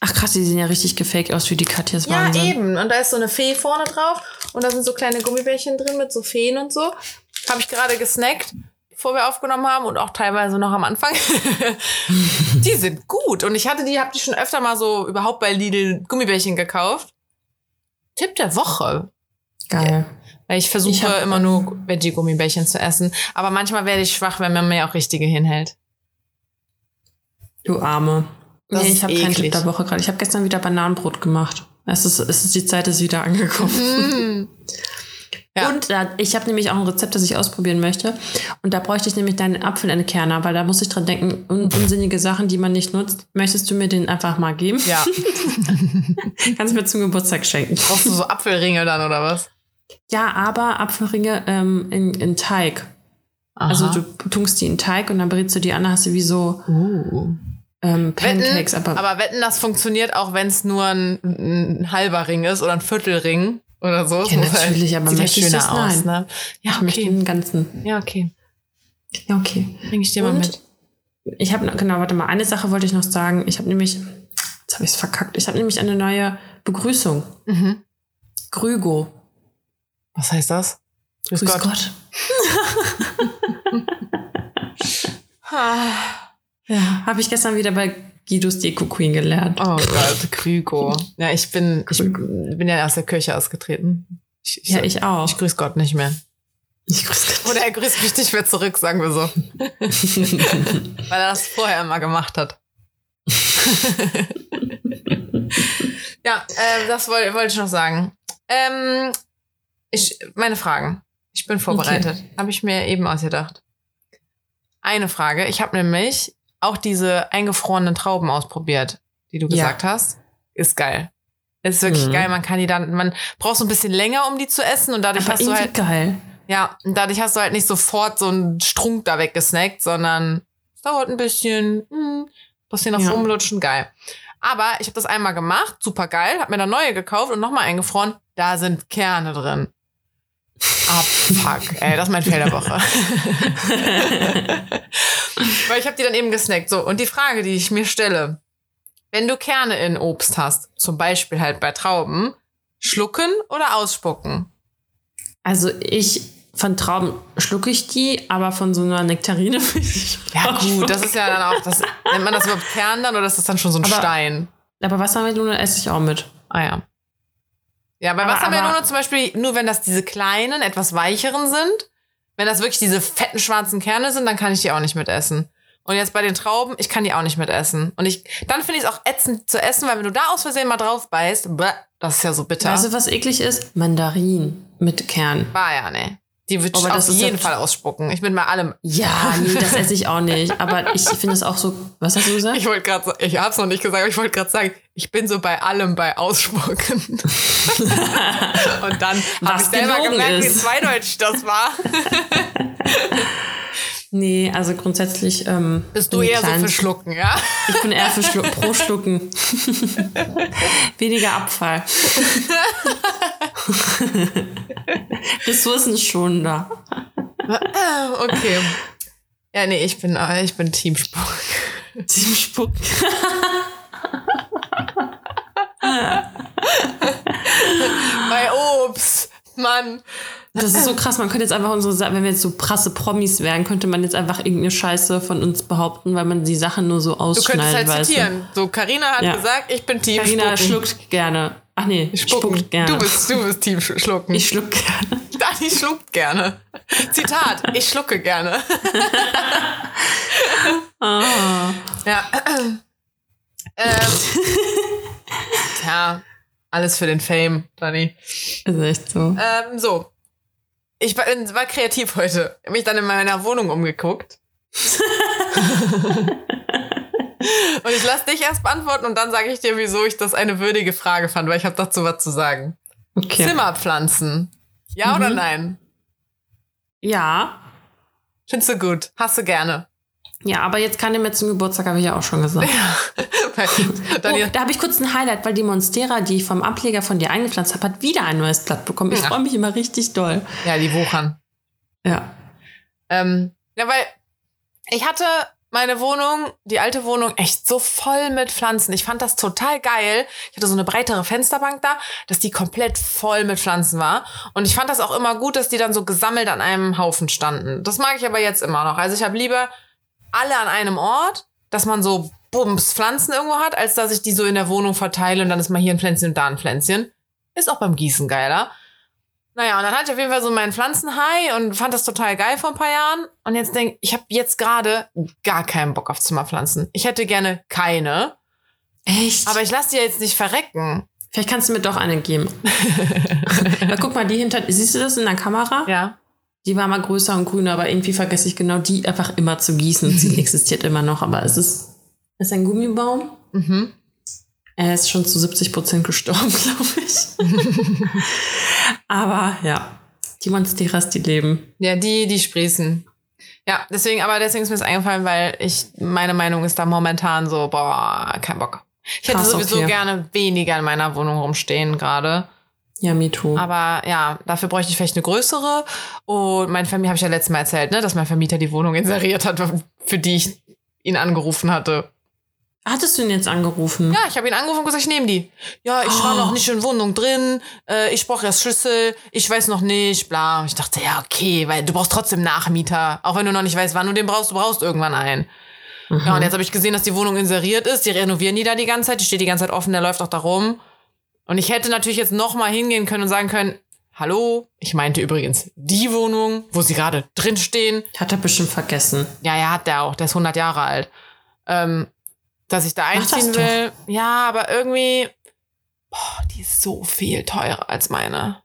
S1: Ach krass, die sehen ja richtig gefaked aus wie die Katjas
S2: Ja, Wahnsinn. eben. Und da ist so eine Fee vorne drauf und da sind so kleine Gummibärchen drin mit so Feen und so. Habe ich gerade gesnackt. bevor wir aufgenommen haben und auch teilweise noch am Anfang. die sind gut. Und ich hatte die, hab die schon öfter mal so überhaupt bei Lidl Gummibärchen gekauft. Tipp der Woche.
S1: Geil.
S2: Weil ich versuche
S1: Ich hab,
S2: immer nur Veggie-Gummibärchen zu essen. Aber manchmal werde ich schwach, wenn man mir auch richtige hinhält.
S1: Du Arme.
S2: Das
S1: nee, ich habe keinen. Tipp der Woche gerade. Ich habe gestern wieder Bananenbrot gemacht. Es ist, es ist die Zeit ist wieder angekommen.
S2: Ja.
S1: Und da, ich habe nämlich auch ein Rezept, das ich ausprobieren möchte. Und da bräuchte ich nämlich deinen Apfel in Kerner, weil da muss ich dran denken, un unsinnige Sachen, die man nicht nutzt. Möchtest du mir den einfach mal geben?
S2: Ja.
S1: Kannst du mir zum Geburtstag schenken.
S2: Brauchst du so Apfelringe dann oder was?
S1: Ja, aber Apfelringe ähm, in, in Teig. Also
S2: Aha.
S1: du tunkst die in Teig und dann brätst du die an, dann hast du wie so
S2: Uh.
S1: ähm, Pancakes.
S2: wetten,
S1: aber,
S2: aber wetten, das funktioniert auch, wenn es nur ein, ein halber Ring ist oder ein Viertelring oder so.
S1: Ja,
S2: Das muss
S1: natürlich, aber möchte ich
S2: schöner
S1: das?
S2: aus,
S1: Nein.
S2: ne? Ja,
S1: ich möchte
S2: okay.
S1: den ganzen.
S2: Ja, okay.
S1: Ja, okay.
S2: Bring ich dir mal
S1: Und
S2: mit.
S1: ich habe, genau, warte mal, eine Sache wollte ich noch sagen. Ich habe nämlich, jetzt habe ich es verkackt, ich habe nämlich eine neue Begrüßung.
S2: Mhm.
S1: Grügo.
S2: Was heißt das? Grüß,
S1: Grüß
S2: Gott.
S1: Gott.
S2: Ah.
S1: Ja, habe ich gestern wieder bei Guidos Deko Queen gelernt.
S2: Oh Gott, Krügo. Ja, ich bin, ich bin ja aus der Kirche ausgetreten. Ich, ich,
S1: Ja, ich auch.
S2: ich grüß Gott nicht mehr.
S1: Ich grüß Gott.
S2: Oder er grüßt mich nicht mehr zurück, sagen wir so. Weil er das vorher immer gemacht hat. ja, äh, das wollte wollte ich noch sagen. Ähm, ich, meine Fragen. Ich bin vorbereitet. Habe ich mir eben ausgedacht. Eine Frage. Ich habe nämlich auch diese eingefrorenen Trauben ausprobiert, die du
S1: Ja.
S2: gesagt hast. Ist geil. Ist wirklich
S1: Mhm.
S2: geil. Man kann die dann, man braucht so ein bisschen länger, um die zu essen und dadurch
S1: Aber
S2: hast du halt
S1: geil.
S2: ja, und dadurch hast du halt nicht sofort so einen Strunk da weggesnackt, sondern es dauert ein bisschen, hm, bisschen noch
S1: Ja.
S2: rumlutschen, geil. Aber ich habe das einmal gemacht, super geil, habe mir dann neue gekauft und nochmal eingefroren. Da sind Kerne drin. Ah, fuck, ey, das ist mein Fail der Woche. Weil ich habe die dann eben gesnackt. So, und die Frage, die ich mir stelle, wenn du Kerne in Obst hast, zum Beispiel halt bei Trauben, schlucken oder ausspucken?
S1: Also ich, von Trauben schlucke ich die, aber von so einer Nektarine will ich
S2: Ja, gut, das ist ja dann auch, das, nennt man das überhaupt Kern dann oder ist das dann schon so ein
S1: Aber-
S2: Stein?
S1: Aber Wassermelone esse ich auch mit.
S2: Ah ja. Ja, bei
S1: Aber-
S2: Wassermelone zum Beispiel, nur wenn das diese kleinen, etwas weicheren sind, wenn das wirklich diese fetten schwarzen Kerne sind, dann kann ich die auch nicht mitessen. Und jetzt bei den Trauben, ich kann die auch nicht mitessen. Und ich, dann finde ich es auch ätzend zu essen, weil wenn du da aus Versehen mal drauf beißt, bäh, das ist ja so bitter.
S1: Weißt du, was eklig ist? Mandarin mit Kern.
S2: War ja, ne. Die würde ich
S1: Aber
S2: auf jeden Fall ausspucken. Ich bin bei allem.
S1: Ja, nee, das esse ich auch nicht. Aber ich finde es auch so. Was hast du gesagt?
S2: Ich wollte gerade, ich hab's noch nicht gesagt, aber ich wollte gerade sagen, ich bin so bei allem bei Ausspucken. Und dann habe ich selber gemerkt, wie
S1: ist.
S2: zweideutig das war.
S1: Nee, also grundsätzlich. Ähm,
S2: Bist du eher so
S1: kleinen-
S2: für Schlucken, ja?
S1: Ich bin eher für Schlu pro Schlucken. Weniger Abfall. Ressourcenschonender.
S2: Okay. Ja, nee, ich bin, ich bin Teamspuck.
S1: Team Spuck.
S2: Bei Obst, Mann.
S1: Das ist so krass. Man könnte jetzt einfach unsere, wenn wir jetzt so prasse Promis wären, könnte man jetzt einfach irgendeine Scheiße von uns behaupten, weil man die Sachen nur so
S2: Du
S1: ausschneidet.
S2: könntest halt
S1: weißt du?
S2: zitieren. So, Karina hat
S1: Ja.
S2: gesagt, ich bin Team
S1: Carina
S2: Spucken.
S1: schluckt gerne. Ach nee,
S2: Spucken.
S1: spuckt gerne.
S2: Du bist, du bist Team Sch- Schlucken.
S1: ich schluck gerne.
S2: Dani schluckt gerne. Zitat, ich schlucke gerne.
S1: Ah.
S2: Ja. ähm, tja, alles für den Fame, Dani.
S1: Ist echt so.
S2: Ähm, so. Ich war, war kreativ heute. Hab mich dann in meiner Wohnung umgeguckt. und ich lasse dich erst beantworten und dann sage ich dir, wieso ich das eine würdige Frage fand, weil ich habe dazu was zu sagen.
S1: Okay.
S2: Zimmerpflanzen. Ja
S1: Mhm.
S2: oder nein?
S1: Ja.
S2: Findest du gut? Hast du gerne?
S1: Ja, aber jetzt kann mir zum Geburtstag, habe ich ja auch schon gesagt.
S2: Dann
S1: Oh, da habe ich kurz ein Highlight, weil die Monstera, die ich vom Ableger von dir eingepflanzt habe, hat wieder ein neues Blatt bekommen. Ich
S2: Ja.
S1: freue mich immer richtig doll.
S2: ja, die wuchern.
S1: Ja.
S2: Ähm, ja, weil ich hatte meine Wohnung, die alte Wohnung, echt so voll mit Pflanzen. Ich fand das total geil. Ich hatte so eine breitere Fensterbank da, dass die komplett voll mit Pflanzen war. Und ich fand das auch immer gut, dass die dann so gesammelt an einem Haufen standen. Das mag ich aber jetzt immer noch. Also ich habe lieber alle an einem Ort, dass man so Bums Pflanzen irgendwo hat, als dass ich die so in der Wohnung verteile und dann ist mal hier ein Pflänzchen und da ein Pflänzchen. Ist auch beim Gießen geiler. Naja, und dann hatte ich auf jeden Fall so meinen Pflanzenhai und fand das total geil vor ein paar Jahren. Und jetzt denke ich, habe jetzt gerade gar keinen Bock auf Zimmerpflanzen. Ich hätte gerne keine.
S1: Echt?
S2: Aber ich lasse die jetzt nicht verrecken.
S1: Vielleicht kannst du mir doch eine geben. Weil guck mal, die hinter. Siehst du das in der Kamera?
S2: Ja.
S1: Die war mal größer und grüner, aber irgendwie vergesse ich genau die einfach immer zu gießen. Sie existiert immer noch, aber es ist, ist ein Gummibaum.
S2: Mhm.
S1: Er ist schon zu 70 Prozent gestorben, glaube ich. aber ja, die Monsteras, die leben.
S2: Ja, die, die sprießen. Ja, deswegen, aber deswegen ist mir das eingefallen, weil ich, meine Meinung ist da momentan so, boah, kein Bock. Ich hätte
S1: Krass,
S2: sowieso
S1: okay.
S2: gerne weniger in meiner Wohnung rumstehen gerade.
S1: Ja, me too.
S2: Aber ja, dafür bräuchte ich vielleicht eine größere. Und mein Vermieter, habe ich ja letztes Mal erzählt, ne, dass mein Vermieter die Wohnung inseriert hat, für die ich ihn angerufen hatte.
S1: Hattest du ihn jetzt angerufen?
S2: Ja, ich habe ihn angerufen und gesagt, ich nehme die. Ja, ich war
S1: Oh.
S2: noch nicht in Wohnung drin, äh, ich brauche erst Schlüssel, ich weiß noch nicht, bla. Ich dachte, ja, okay, weil du brauchst trotzdem Nachmieter. Auch wenn du noch nicht weißt, wann du den brauchst, du brauchst irgendwann einen. Ja, und jetzt habe ich gesehen, dass die Wohnung inseriert ist. Die renovieren die da die ganze Zeit. Die steht die ganze Zeit offen, der läuft auch da rum. Und ich hätte natürlich jetzt noch mal hingehen können und sagen können, hallo, ich meinte übrigens die Wohnung, wo sie gerade drin stehen.
S1: Hat er bestimmt vergessen.
S2: Ja, ja, hat der auch. Der ist 100 Jahre alt. Ähm, dass ich da einziehen
S1: doch.
S2: will. Ja, aber irgendwie, boah, die ist so viel teurer als meine.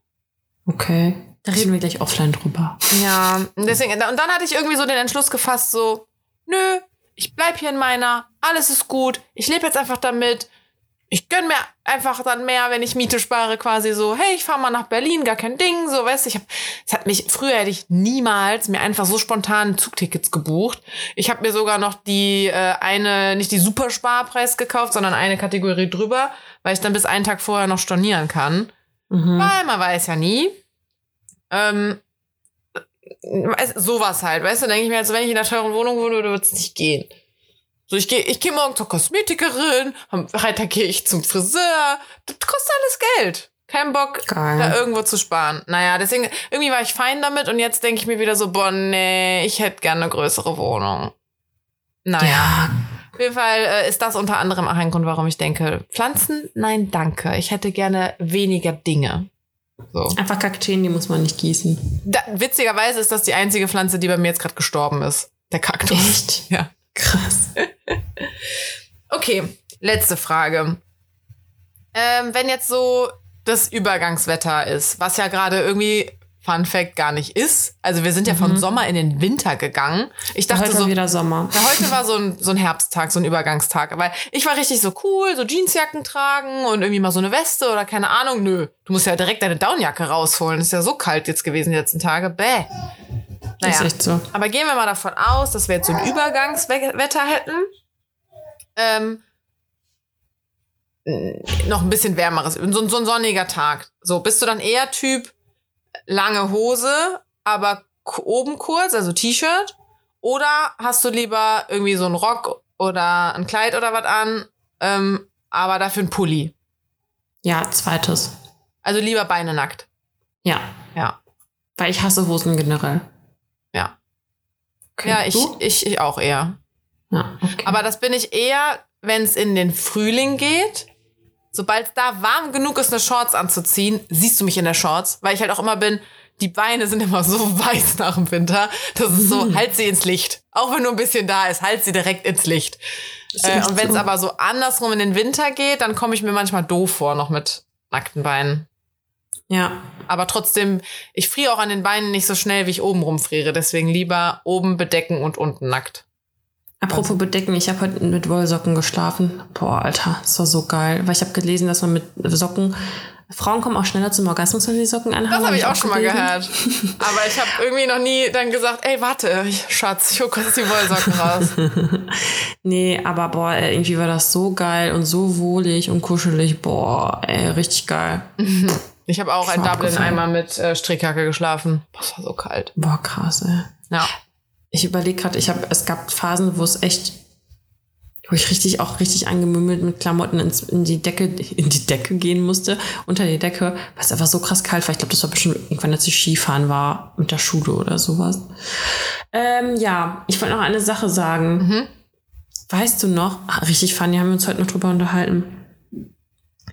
S1: Okay. Da reden wir gleich offline drüber.
S2: Ja, und deswegen, und dann hatte ich irgendwie so den Entschluss gefasst, so, nö, ich bleib hier in meiner, alles ist gut, ich lebe jetzt einfach damit. Ich gönn mir einfach dann mehr, wenn ich Miete spare, quasi so, hey, ich fahre mal nach Berlin, gar kein Ding, so, weißt du, ich hab, es hat mich, früher hätte ich niemals mir einfach so spontan Zugtickets gebucht. Ich habe mir sogar noch die äh, eine, nicht die Supersparpreis gekauft, sondern eine Kategorie drüber, weil ich dann bis einen Tag vorher noch stornieren kann.
S1: Mhm.
S2: Weil man weiß ja nie. Ähm, weiß- sowas halt, weißt du, denke ich mir, also wenn ich in einer teuren Wohnung wohne, würde es nicht gehen. So, ich gehe ich geh morgen zur Kosmetikerin, am Freitag gehe ich zum Friseur. Das kostet alles Geld. Kein Bock,
S1: Geil.
S2: da irgendwo zu sparen. Naja, deswegen, irgendwie war ich fein damit und jetzt denke ich mir wieder so, boah, nee, ich hätte gerne eine größere Wohnung. Naja.
S1: Ja,
S2: Auf jeden Fall äh, ist das unter anderem auch ein Grund, warum ich denke, Pflanzen, nein, danke. Ich hätte gerne weniger Dinge. So.
S1: einfach Kakteen, die muss man nicht gießen.
S2: Da, witzigerweise ist das die einzige Pflanze, die bei mir jetzt gerade gestorben ist. Der Kaktus.
S1: Echt?
S2: Ja.
S1: Krass.
S2: Okay, letzte Frage. Ähm, wenn jetzt so das Übergangswetter ist, was ja gerade irgendwie Fun Fact gar nicht ist. Also wir sind ja von Sommer in den Winter gegangen. Ich dachte
S1: Heute
S2: so,
S1: war wieder Sommer.
S2: Ja, heute war so ein, so ein Herbsttag, so ein Übergangstag. Aber ich war richtig so cool, so Jeansjacken tragen und irgendwie mal so eine Weste oder keine Ahnung. Nö, du musst ja direkt deine Downjacke rausholen. Ist ja so kalt jetzt gewesen die letzten Tage. Bäh. Naja.
S1: Ist echt so.
S2: Aber gehen wir mal davon aus, dass wir jetzt so ein Übergangswetter hätten. Ähm, n- noch ein bisschen wärmeres, so, so ein sonniger Tag. So, bist du dann eher Typ lange Hose, aber oben kurz, also T-Shirt? Oder hast du lieber irgendwie so einen Rock oder ein Kleid oder was an, ähm, aber dafür ein Pulli?
S1: Ja, zweites.
S2: Also lieber Beine nackt.
S1: Ja,
S2: Ja.
S1: weil ich hasse Hosen generell.
S2: Ja.
S1: Okay.
S2: Ja, ich,
S1: Du?
S2: ich, ich auch eher.
S1: Ja, okay.
S2: Aber das bin ich eher, wenn es in den Frühling geht. Sobald es da warm genug ist, eine Shorts anzuziehen, siehst du mich in der Shorts, weil ich halt auch immer bin, die Beine sind immer so weiß nach dem Winter. Das ist so, halt sie ins Licht. Auch wenn nur ein bisschen da ist, halt sie direkt ins Licht. Äh, und wenn es
S1: so.
S2: aber so andersrum in den Winter geht, dann komme ich mir manchmal doof vor, noch mit nackten Beinen.
S1: Ja,
S2: Aber trotzdem, ich friere auch an den Beinen nicht so schnell, wie ich oben rumfriere. Deswegen lieber oben bedecken und unten nackt.
S1: Apropos bedecken, ich habe heute mit Wollsocken geschlafen. Boah, Alter, das war so geil. Weil ich habe gelesen, dass man mit Socken. Frauen kommen auch schneller zum Orgasmus, wenn sie Socken anhaben.
S2: Das habe ich auch schon mal gehört. Aber ich habe irgendwie noch nie dann gesagt, ey, warte, ich, Schatz, ich hol kurz die Wollsocken raus.
S1: Nee, aber boah, irgendwie war das so geil und so wohlig und kuschelig. Boah, ey, richtig geil.
S2: Ich habe auch in Dublin einmal mit äh, Strickjacke geschlafen. Boah, das war so kalt.
S1: Boah, krass, ey.
S2: Ja.
S1: ich überlege gerade, ich habe, es gab Phasen, wo es echt, wo ich richtig auch richtig angemümmelt mit Klamotten ins, in die Decke, in die Decke gehen musste, unter die Decke, weil es einfach so krass kalt war. Ich glaube, das war bestimmt irgendwann, als ich Skifahren war mit der Schule oder sowas. Ähm, ja, ich wollte noch eine Sache sagen.
S2: Mhm.
S1: Weißt du noch, ah, richtig funny, haben wir uns heute noch drüber unterhalten.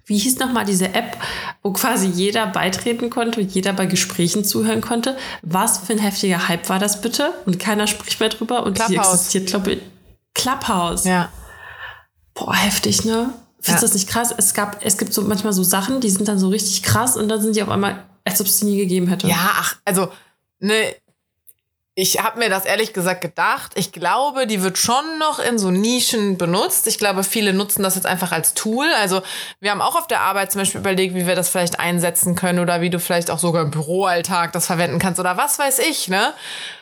S1: Wie hieß nochmal diese App, wo quasi jeder beitreten konnte und jeder bei Gesprächen zuhören konnte? Was für ein heftiger Hype war das bitte? Und keiner spricht mehr drüber und die
S2: Clubhouse.
S1: existiert, glaube ich. Clubhouse.
S2: Ja.
S1: Boah, heftig, ne? Findest du
S2: Ja.
S1: das nicht krass? Es gab, es gibt so manchmal so Sachen, die sind dann so richtig krass und dann sind die auf einmal, als ob es die nie gegeben hätte.
S2: Ja, ach, also, ne, ich habe mir das ehrlich gesagt gedacht. Ich glaube, die wird schon noch in so Nischen benutzt. Ich glaube, viele nutzen das jetzt einfach als Tool. Also wir haben auch auf der Arbeit zum Beispiel überlegt, wie wir das vielleicht einsetzen können oder wie du vielleicht auch sogar im Büroalltag das verwenden kannst oder was weiß ich, ne?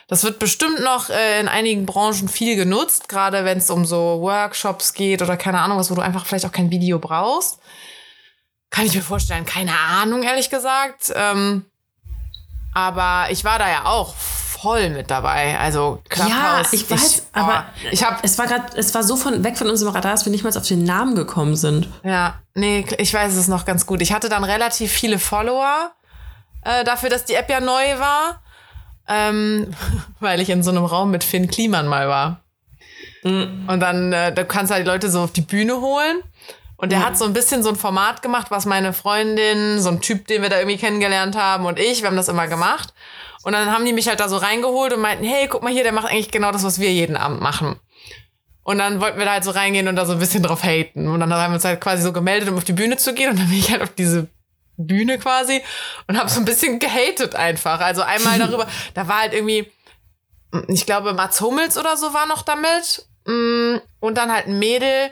S2: Das wird bestimmt noch äh, in einigen Branchen viel genutzt, gerade wenn es um so Workshops geht oder keine Ahnung was, wo du einfach vielleicht auch kein Video brauchst. Kann ich mir vorstellen, keine Ahnung, ehrlich gesagt. Ähm, aber ich war da ja auch voll mit dabei. Also Clubhouse.
S1: Ja, ich weiß, aber
S2: oh, ich habe
S1: es war gerade, es war so von weg von unserem Radar, dass wir nicht mal auf den Namen gekommen sind.
S2: ja, nee, ich weiß es noch ganz gut. Ich hatte dann relativ viele Follower äh, dafür, dass die App ja neu war, ähm, weil ich in so einem Raum mit Finn Kliman mal war. Und dann, äh, da kannst du halt die Leute so auf die Bühne holen. Und der hat so ein bisschen so ein Format gemacht, was meine Freundin, so ein Typ, den wir da irgendwie kennengelernt haben und ich, wir haben das immer gemacht. Und dann haben die mich halt da so reingeholt und meinten, hey, guck mal hier, der macht eigentlich genau das, was wir jeden Abend machen. Und dann wollten wir da halt so reingehen und da so ein bisschen drauf haten. Und dann haben wir uns halt quasi so gemeldet, um auf die Bühne zu gehen. Und dann bin ich halt auf diese Bühne quasi und habe so ein bisschen gehatet einfach. Also einmal darüber, da war halt irgendwie, ich glaube, Mats Hummels oder so war noch damit. Mm, Und dann halt ein Mädel,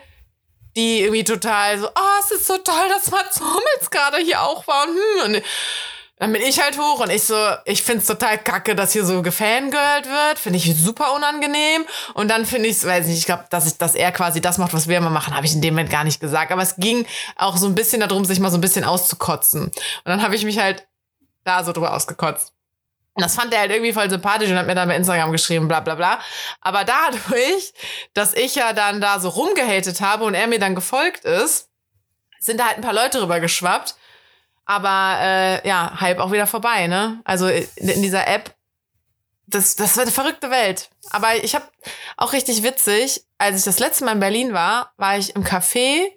S2: die irgendwie total so, oh, es ist so toll, dass Mats Hummels gerade hier auch war. Und, hm, und dann bin ich halt hoch und ich so, ich find's total kacke, dass hier so gefangirlt wird. Finde ich super unangenehm. Und dann finde ich weiß nicht, ich glaube, dass, ich, dass er quasi das macht, was wir immer machen, habe ich in dem Moment gar nicht gesagt. Aber es ging auch so ein bisschen darum, sich mal so ein bisschen auszukotzen. Und dann habe ich mich halt da so drüber ausgekotzt. Das fand er halt irgendwie voll sympathisch und hat mir dann bei Instagram geschrieben, bla bla bla. Aber dadurch, dass ich ja dann da so rumgehatet habe und er mir dann gefolgt ist, sind da halt ein paar Leute rüber geschwappt. Aber äh, ja, Hype auch wieder vorbei, ne? Also in, in dieser App, das, das war eine verrückte Welt. Aber ich habe auch richtig witzig, als ich das letzte Mal in Berlin war, war ich im Café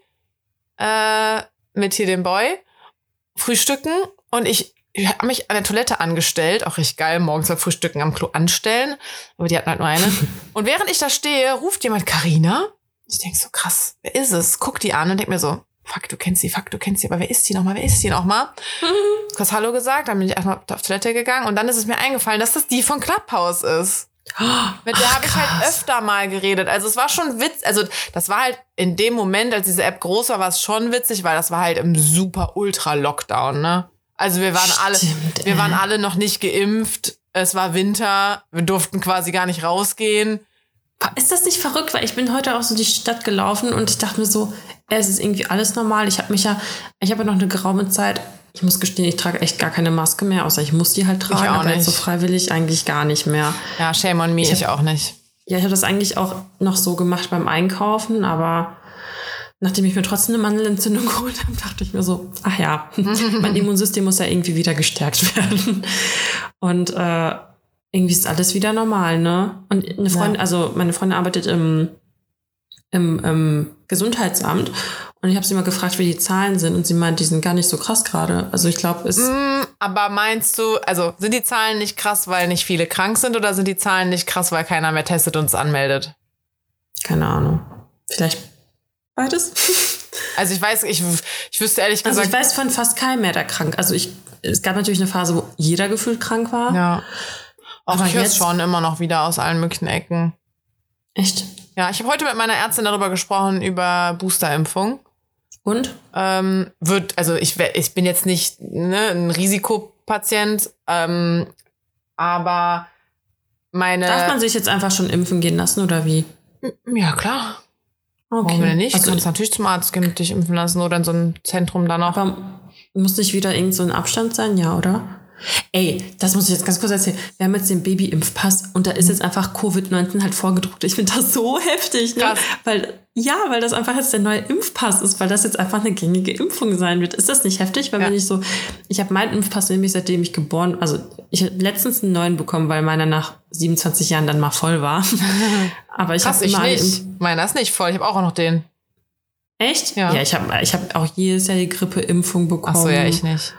S2: äh, mit hier dem Boy frühstücken und ich ich habe mich an der Toilette angestellt, auch richtig geil, morgens beim Frühstücken am Klo anstellen, aber die hatten halt nur eine. Und während ich da stehe, ruft jemand Karina. Ich denk so, krass, wer ist es? Guck die an und denk mir so, fuck, du kennst sie, fuck, du kennst sie, aber wer ist die nochmal, wer ist die nochmal? Kurz Hallo gesagt, dann bin ich erstmal auf Toilette gegangen und dann ist es mir eingefallen, dass das die von Clubhouse ist. Mit der habe ich halt öfter mal geredet. Also es war schon witz, also das war halt in dem Moment, als diese App groß war, war es schon witzig, weil das war halt im super ultra Lockdown, ne? Also wir waren alle,
S1: Stimmt,
S2: wir
S1: ey.
S2: waren alle noch nicht geimpft. Es war Winter, wir durften quasi gar nicht rausgehen.
S1: Ist das nicht verrückt? Weil ich bin heute auch so die Stadt gelaufen und ich dachte mir so, es ist irgendwie alles normal. Ich habe mich ja, ich habe ja noch eine geraume Zeit, ich muss gestehen, ich trage echt gar keine Maske mehr, außer ich muss die halt tragen,
S2: auch
S1: aber jetzt so
S2: nicht.
S1: freiwillig eigentlich gar nicht mehr.
S2: Ja, shame on me, ich, auch nicht.
S1: Ja, ich habe das eigentlich auch noch so gemacht beim Einkaufen, aber nachdem ich mir trotzdem eine Mandelentzündung geholt habe, dachte ich mir so, ach ja, mein Immunsystem muss ja irgendwie wieder gestärkt werden. Und äh, irgendwie ist alles wieder normal, ne? Und eine Freundin,
S2: Ja.
S1: also meine Freundin arbeitet im, im, im Gesundheitsamt und ich habe sie mal gefragt, wie die Zahlen sind und sie meint, die sind gar nicht so krass gerade. Also ich glaube, es
S2: Mm, aber meinst du, also sind die Zahlen nicht krass, weil nicht viele krank sind oder sind die Zahlen nicht krass, weil keiner mehr testet und es anmeldet?
S1: keine Ahnung. Vielleicht beides.
S2: Also ich weiß, ich, ich wüsste ehrlich
S1: Also
S2: gesagt.
S1: ich weiß von fast keinem mehr, der krank. Also ich, es gab natürlich eine Phase, wo jeder gefühlt krank war.
S2: ja. Auch
S1: Aber
S2: ich höre schon immer noch wieder aus allen möglichen Ecken.
S1: Echt?
S2: Ja, ich habe heute mit meiner Ärztin darüber gesprochen, über Boosterimpfung.
S1: Und?
S2: Ähm, wird, also ich, ich bin jetzt nicht ne, ein Risikopatient, ähm, aber meine.
S1: Darf man sich jetzt einfach schon impfen gehen lassen oder wie?
S2: ja, klar.
S1: Okay.
S2: Warum denn nicht?
S1: Also,
S2: du kannst natürlich zum Arzt gehen und dich impfen lassen oder in so ein Zentrum da noch.
S1: aber muss nicht wieder irgend so ein Abstand sein, ja, oder? Ey, das muss ich jetzt ganz kurz erzählen. Wir haben jetzt den Baby-Impfpass und da ist jetzt einfach Covid-19 halt vorgedruckt. Ich finde das so heftig, ne?
S2: Krass.
S1: Weil, ja, weil das einfach jetzt der neue Impfpass ist, weil das jetzt einfach eine gängige Impfung sein wird. Ist das nicht heftig? Weil
S2: Ja.
S1: wenn ich so, ich habe meinen Impfpass nämlich seitdem ich geboren, also ich habe letztens einen neuen bekommen, weil meiner nach 27 Jahren dann mal voll war. Aber ich habe
S2: ich
S1: immer alle
S2: nicht. Meiner ist nicht voll. Ich habe auch noch den.
S1: Echt?
S2: Ja.
S1: Ja, ich habe ich hab auch jedes Jahr die Grippeimpfung bekommen.
S2: Ach so, ja, ich nicht.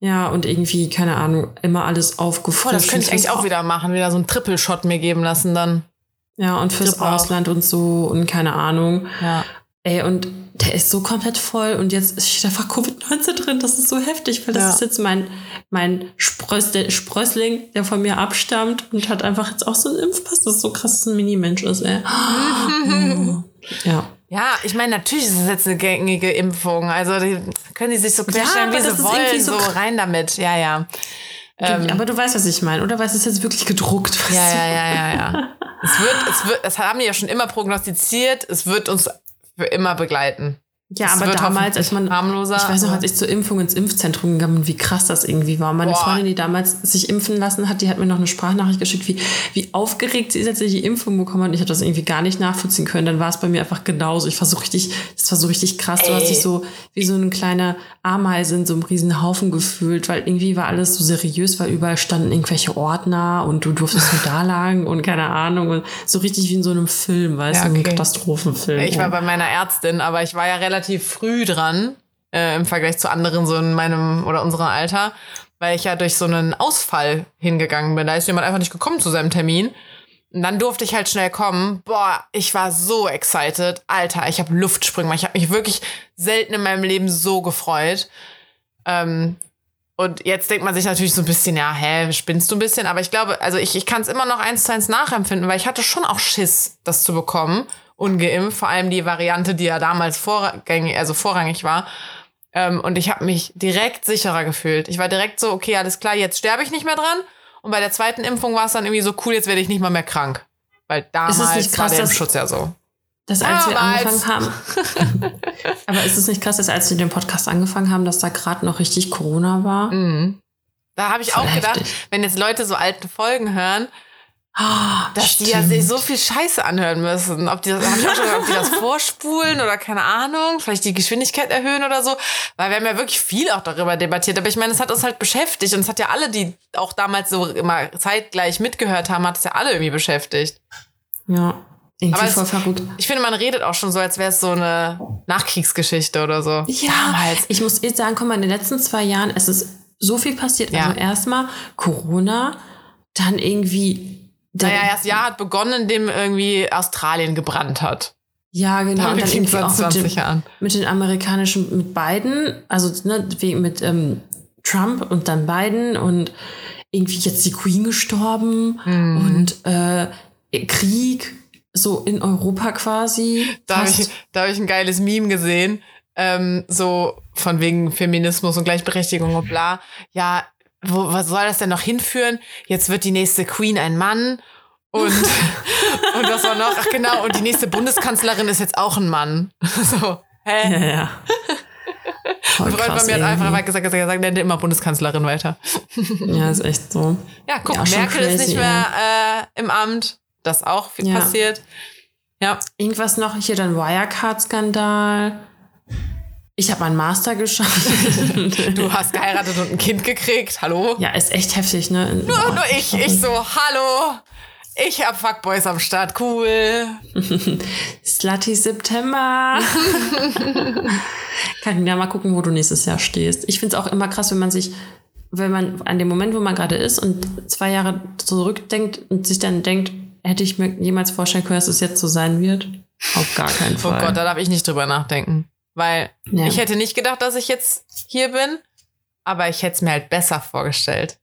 S1: Ja, und irgendwie, keine Ahnung, immer alles aufgefrischt.
S2: Boah, das könnte ich eigentlich auch wieder machen. Wieder so einen Triple-Shot mir geben lassen dann.
S1: Ja, und fürs
S2: auch.
S1: Ausland und so und keine Ahnung.
S2: Ja.
S1: Ey, und der ist so komplett voll und jetzt steht einfach Covid-19 drin. Das ist so heftig, weil das
S2: Ja.
S1: ist jetzt mein, mein Spröss, der Sprössling, der von mir abstammt und hat einfach jetzt auch so einen Impfpass. Das ist so krass, dass ein Mini-Mensch ist, ey. Oh. Ja.
S2: Ja, ich meine, natürlich ist es jetzt eine gängige Impfung. Also die können die sich so querstellen,
S1: aber
S2: wie sie wollen.
S1: so
S2: So, rein damit. Ja, ja. Ähm,
S1: Aber du weißt, was ich meine, oder? Weil es ist jetzt wirklich gedruckt.
S2: Ja, ja, ja, ja, ja. Es wird, es wird, das haben die ja schon immer prognostiziert. Es wird uns für immer begleiten.
S1: Ja,
S2: Es
S1: aber damals, als man,
S2: harmloser.
S1: ich weiß noch, als ich zur Impfung ins Impfzentrum gegangen bin, wie krass das irgendwie war. Meine
S2: Boah.
S1: Freundin, die damals sich impfen lassen hat, die hat mir noch eine Sprachnachricht geschickt, wie, wie aufgeregt sie ist, als sie die Impfung bekommen hat. Und ich habe das irgendwie gar nicht nachvollziehen können. Dann war es bei mir einfach genauso. Ich war so richtig, das war so richtig krass. Du hast
S2: Ey.
S1: dich so wie so eine kleine Ameise in so einem riesen Haufen gefühlt, weil irgendwie war alles so seriös, weil überall standen irgendwelche Ordner und du durftest nur da lagen und keine Ahnung. Und so richtig wie in so einem Film, weißt
S2: Ja,
S1: du, so einem
S2: okay.
S1: Katastrophenfilm.
S2: Ich war bei meiner Ärztin, aber ich war ja relativ früh dran äh, im Vergleich zu anderen so in meinem oder unserem Alter, weil ich ja durch so einen Ausfall hingegangen bin. Da ist jemand einfach nicht gekommen zu seinem Termin. Und dann durfte ich halt schnell kommen. Boah, ich war so excited. Alter, ich habe Luftsprünge. Ich habe mich wirklich selten in meinem Leben so gefreut. Ähm, und jetzt denkt man sich natürlich so ein bisschen, ja, hä, spinnst du ein bisschen? Aber ich glaube, also ich, ich kann es immer noch eins zu eins nachempfinden, weil ich hatte schon auch Schiss, das zu bekommen, ungeimpft. Vor allem die Variante, die ja damals vorrangig, also vorrangig war. Ähm, und ich habe mich direkt sicherer gefühlt. Ich war direkt so, okay, alles klar, jetzt sterbe ich nicht mehr dran. Und bei der zweiten Impfung war es dann irgendwie so cool, jetzt werde ich nicht mal mehr krank. Weil damals
S1: nicht krass,
S2: war der Impfschutz ja so.
S1: Das, als wir
S2: Damals.
S1: angefangen haben. Aber ist es nicht krass, dass als wir den Podcast angefangen haben, dass da gerade noch richtig Corona war?
S2: Mhm. Da habe ich
S1: Voll
S2: auch gedacht, wenn jetzt Leute so alte Folgen hören, Dass die ja
S1: stimmt.
S2: sich so viel Scheiße anhören müssen. Ob die, das, hab ich auch schon ob die das vorspulen oder keine Ahnung, vielleicht die Geschwindigkeit erhöhen oder so. Weil wir haben ja wirklich viel auch darüber debattiert. Aber ich meine, es hat uns halt beschäftigt und es hat ja alle, die auch damals so immer zeitgleich mitgehört haben, hat es ja alle irgendwie beschäftigt.
S1: Ja, irgendwie
S2: Aber es-
S1: voll verrückt.
S2: Ich finde, man redet auch schon so, als wäre es so eine Nachkriegsgeschichte oder so.
S1: Ja,
S2: Damals.
S1: ich muss jetzt sagen, guck mal, in den letzten zwei Jahren, es ist so viel passiert.
S2: Ja.
S1: Also erstmal Corona, dann irgendwie. Der-
S2: Naja, das Jahr hat begonnen, indem irgendwie Australien gebrannt hat.
S1: Ja, genau. Und
S2: Damit
S1: irgendwie
S2: seit
S1: auch mit
S2: 20
S1: den,
S2: Jahren.
S1: mit den amerikanischen, mit Biden, also ne, mit ähm, Trump und dann Biden und irgendwie jetzt die Queen gestorben
S2: Mhm.
S1: und äh, Krieg so in Europa quasi.
S2: Da habe ich, da hab ich ein geiles Meme gesehen, ähm, so von wegen Feminismus und Gleichberechtigung und bla. Ja, wo, was soll das denn noch hinführen? Jetzt wird die nächste Queen ein Mann und, und was war noch? Ach genau, und die nächste Bundeskanzlerin ist jetzt auch ein Mann. So, hä?
S1: ja, ja. Voll
S2: Freund
S1: krass
S2: von mir hat einfach gesagt, gesagt, gesagt, nennt immer Bundeskanzlerin weiter.
S1: Ja, ist echt so.
S2: Ja, guck,
S1: Ja,
S2: Merkel ist
S1: crazy,
S2: nicht mehr äh, im Amt. Das auch viel
S1: Ja.
S2: passiert. Ja,
S1: Irgendwas noch, hier dann Wirecard-Skandal. Ich habe meinen Master geschafft.
S2: du hast geheiratet und ein Kind gekriegt. Hallo?
S1: ja, ist echt heftig, ne?
S2: Nur, nur ich, ich so, hallo. Ich hab Fuckboys am Start, cool.
S1: Slutty September. Kann ja mal gucken, wo du nächstes Jahr stehst. Ich finde es auch immer krass, wenn man sich, wenn man an dem Moment, wo man gerade ist und zwei Jahre zurückdenkt und sich dann denkt, hätte ich mir jemals vorstellen können, dass es jetzt so sein wird? Auf gar keinen
S2: Oh
S1: Fall.
S2: Gott, da darf ich nicht drüber nachdenken. Weil
S1: Ja.
S2: ich hätte nicht gedacht, dass ich jetzt hier bin, aber ich hätte es mir halt besser vorgestellt.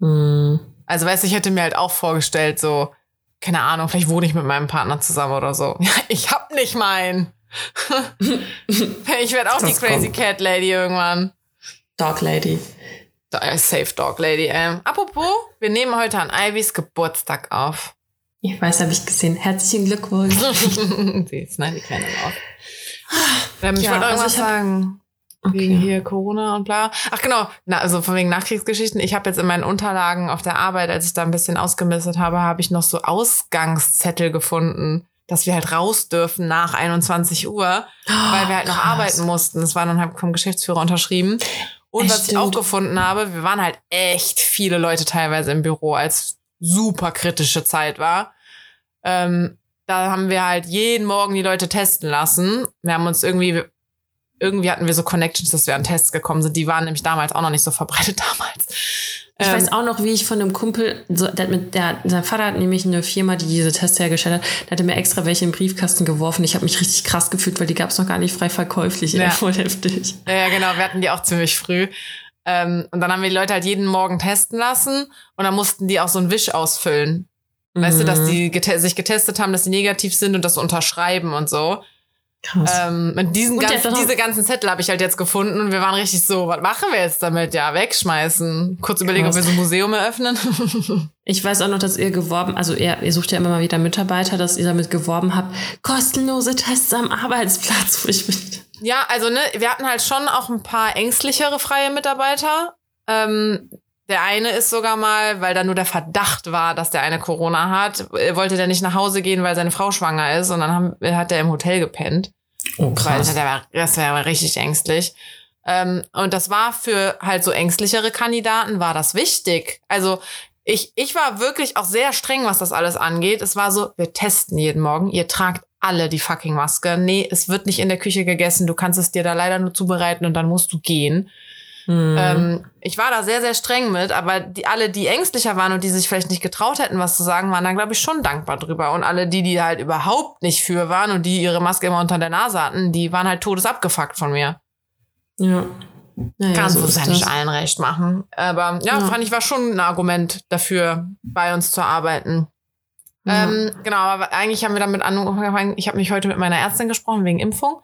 S1: Hm.
S2: Also weißt du, ich hätte mir halt auch vorgestellt, so, keine Ahnung, vielleicht wohne ich mit meinem Partner zusammen oder so. Ich hab nicht meinen. ich werde auch die
S1: Das
S2: Crazy
S1: kommt.
S2: Cat Lady irgendwann.
S1: Dog Lady.
S2: Äh, Safe Dog Lady. Ähm, apropos, wir nehmen heute an Ivys Geburtstag auf.
S1: Ich weiß, habe ich gesehen. Herzlichen Glückwunsch.
S2: Sie ist, nein, die Kleine auch. Ähm, ich
S1: Ja,
S2: wollte
S1: also
S2: irgendwas
S1: hab-
S2: sagen. Wegen hier Corona und bla. Ach genau, Na, also von wegen Nachkriegsgeschichten. Ich habe jetzt in meinen Unterlagen auf der Arbeit, als ich da ein bisschen ausgemistet habe, habe ich noch so Ausgangszettel gefunden, dass wir halt raus dürfen nach 21 Uhr, weil wir halt noch
S1: krass.
S2: arbeiten mussten. Das war dann halt vom Geschäftsführer unterschrieben. Und
S1: Echt,
S2: was ich auch gefunden habe, wir waren halt echt viele Leute teilweise im Büro, als super kritische Zeit war. Ähm, da haben wir halt jeden Morgen die Leute testen lassen. Wir haben uns irgendwie, irgendwie hatten wir so Connections, dass wir an Tests gekommen sind. Die waren nämlich damals auch noch nicht so verbreitet damals.
S1: Ich
S2: Ähm,
S1: weiß auch noch, wie ich von einem Kumpel, so, der, mit, der, sein Vater hat nämlich eine Firma, die diese Tests hergestellt hat, der hatte mir extra welche im Briefkasten geworfen. Ich habe mich richtig krass gefühlt, weil die gab es noch gar nicht frei verkäuflich. Ja. Voll heftig.
S2: Ja, ja, genau, wir hatten die auch ziemlich früh. Ähm, und dann haben wir die Leute halt jeden Morgen testen lassen und dann mussten die auch so einen Wisch ausfüllen. Weißt du, dass
S1: Mhm.
S2: die gete sich getestet haben, dass die negativ sind und das unterschreiben und so.
S1: Krass.
S2: Ähm, und diesen
S1: Und
S2: ganzen, diese ganzen Zettel habe ich halt jetzt gefunden und wir waren richtig so, was machen wir jetzt damit? Ja, wegschmeißen. Kurz überlegen, ob wir
S1: Krass.
S2: so ein Museum eröffnen.
S1: Ich weiß auch noch, dass ihr geworben, also ihr, ihr sucht ja immer mal wieder Mitarbeiter, dass ihr damit geworben habt, kostenlose Tests am Arbeitsplatz. Wo ich mich,
S2: ja, also ne, wir hatten halt schon auch ein paar ängstlichere freie Mitarbeiter. Ähm, der eine ist sogar mal, weil da nur der Verdacht war, dass der eine Corona hat, äh, wollte der nicht nach Hause gehen, weil seine Frau schwanger ist und dann haben, hat der im Hotel gepennt.
S1: oh
S2: Weil der war, das wäre aber richtig ängstlich. Ähm, und das war für halt so ängstlichere Kandidaten, war das wichtig. Also ich, ich war wirklich auch sehr streng, was das alles angeht. Es war so, wir testen jeden Morgen, ihr tragt alle die fucking Maske. Nee, es wird nicht in der Küche gegessen, du kannst es dir da leider nur zubereiten und dann musst du gehen.
S1: Hm.
S2: Ähm, ich war da sehr, sehr streng mit, aber die, alle, die ängstlicher waren und die sich vielleicht nicht getraut hätten, was zu sagen, waren da, glaube ich, schon dankbar drüber. Und alle, die, die halt überhaupt nicht für waren und die ihre Maske immer unter der Nase hatten, die waren halt todesabgefuckt von mir.
S1: ja. Naja,
S2: Kannst
S1: so
S2: du
S1: ist
S2: ja nicht allen recht machen. Aber ja,
S1: Ja.
S2: fand ich war schon ein Argument dafür, bei uns zu arbeiten.
S1: Ja.
S2: Ähm, genau, aber eigentlich haben wir damit angefangen. Ich habe mich heute mit meiner Ärztin gesprochen wegen Impfung,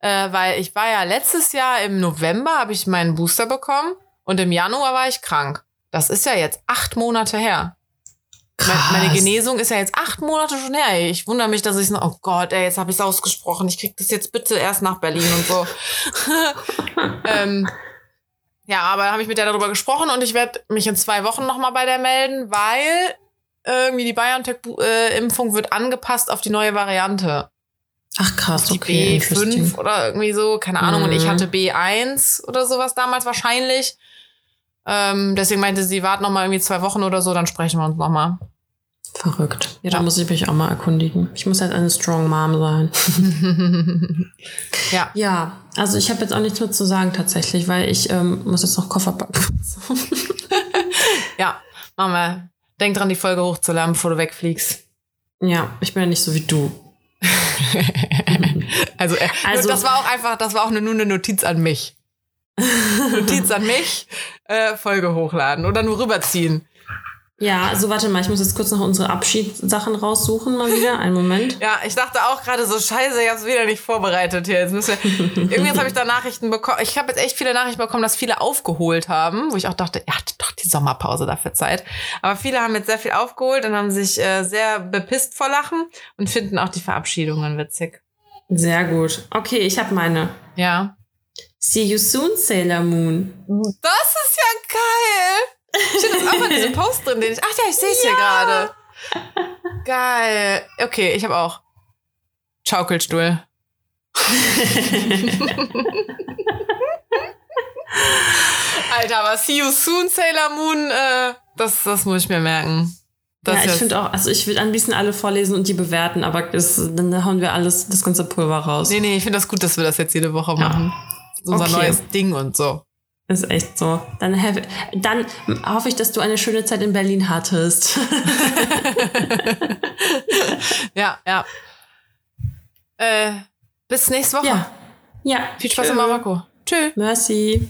S2: äh, weil ich war ja letztes Jahr im November habe ich meinen Booster bekommen und im Januar war ich krank. Das ist ja jetzt acht Monate her. Meine, meine
S1: Krass.
S2: Genesung ist ja jetzt acht Monate schon her. Ich wundere mich, dass ich noch, oh Gott, ey, jetzt habe ich es ausgesprochen. Ich krieg das jetzt bitte erst nach Berlin und so. ähm, ja, aber da habe ich mit der darüber gesprochen und ich werde mich in zwei Wochen nochmal bei der melden, weil irgendwie die BioNTech-Impfung wird angepasst auf die neue Variante.
S1: Ach krass,
S2: Die
S1: okay. interesting.
S2: B5 oder irgendwie so, keine Ahnung. Und ich
S1: Mhm.
S2: hatte B1 oder sowas damals wahrscheinlich. Ähm, deswegen meinte sie, wart noch mal irgendwie zwei Wochen oder so, dann sprechen wir uns noch mal.
S1: Verrückt. Ja, da muss ich mich auch mal erkundigen. Ich muss halt eine Strong Mom sein.
S2: ja,
S1: Ja, also ich habe jetzt auch nichts mehr zu sagen tatsächlich, weil ich ähm, muss jetzt noch Koffer packen.
S2: ja, Mama, denk dran, die Folge hochzuladen, bevor du wegfliegst.
S1: ja, ich bin ja nicht so wie du.
S2: Also, äh,
S1: Also-
S2: das war auch einfach, das war auch nur, nur eine Notiz an mich. Notiz an mich, äh, Folge hochladen oder nur rüberziehen.
S1: Ja, also warte mal, ich muss jetzt kurz noch unsere Abschiedssachen raussuchen mal wieder. Einen Moment.
S2: Ja, ich dachte auch gerade so, scheiße, ich hab's wieder nicht vorbereitet hier. Jetzt müssen wir, irgendwie habe ich da Nachrichten bekommen. Ich habe jetzt echt viele Nachrichten bekommen, dass viele aufgeholt haben, wo ich auch dachte, ja, doch die Sommerpause dafür Zeit. Aber viele haben jetzt sehr viel aufgeholt und haben sich äh, sehr bepisst vor Lachen und finden auch die Verabschiedungen witzig.
S1: Sehr gut. Okay, ich habe meine.
S2: Ja.
S1: See you soon, Sailor Moon.
S2: Das ist ja geil. Steht das auch in diesem Post drin, den ich. Ach ja, ich sehe es hier gerade. Geil. Okay, ich habe auch. Schaukelstuhl. Alter, aber See You Soon, Sailor Moon, äh, das, das muss ich mir merken. Das
S1: ja, ich finde auch, also ich würde am liebsten alle vorlesen und die bewerten, aber das, dann hauen wir alles, das ganze Pulver raus.
S2: Nee, nee, ich finde das gut, dass wir das jetzt jede Woche
S1: Ja.
S2: machen. So unser
S1: Okay.
S2: neues Ding und so.
S1: Ist echt so. Dann, have, dann hoffe ich, dass du eine schöne Zeit in Berlin hattest.
S2: Ja, ja. Äh, bis nächste Woche.
S1: ja. Ja.
S2: Viel Spaß
S1: Tschö.
S2: in Marokko. Tschö.
S1: Merci.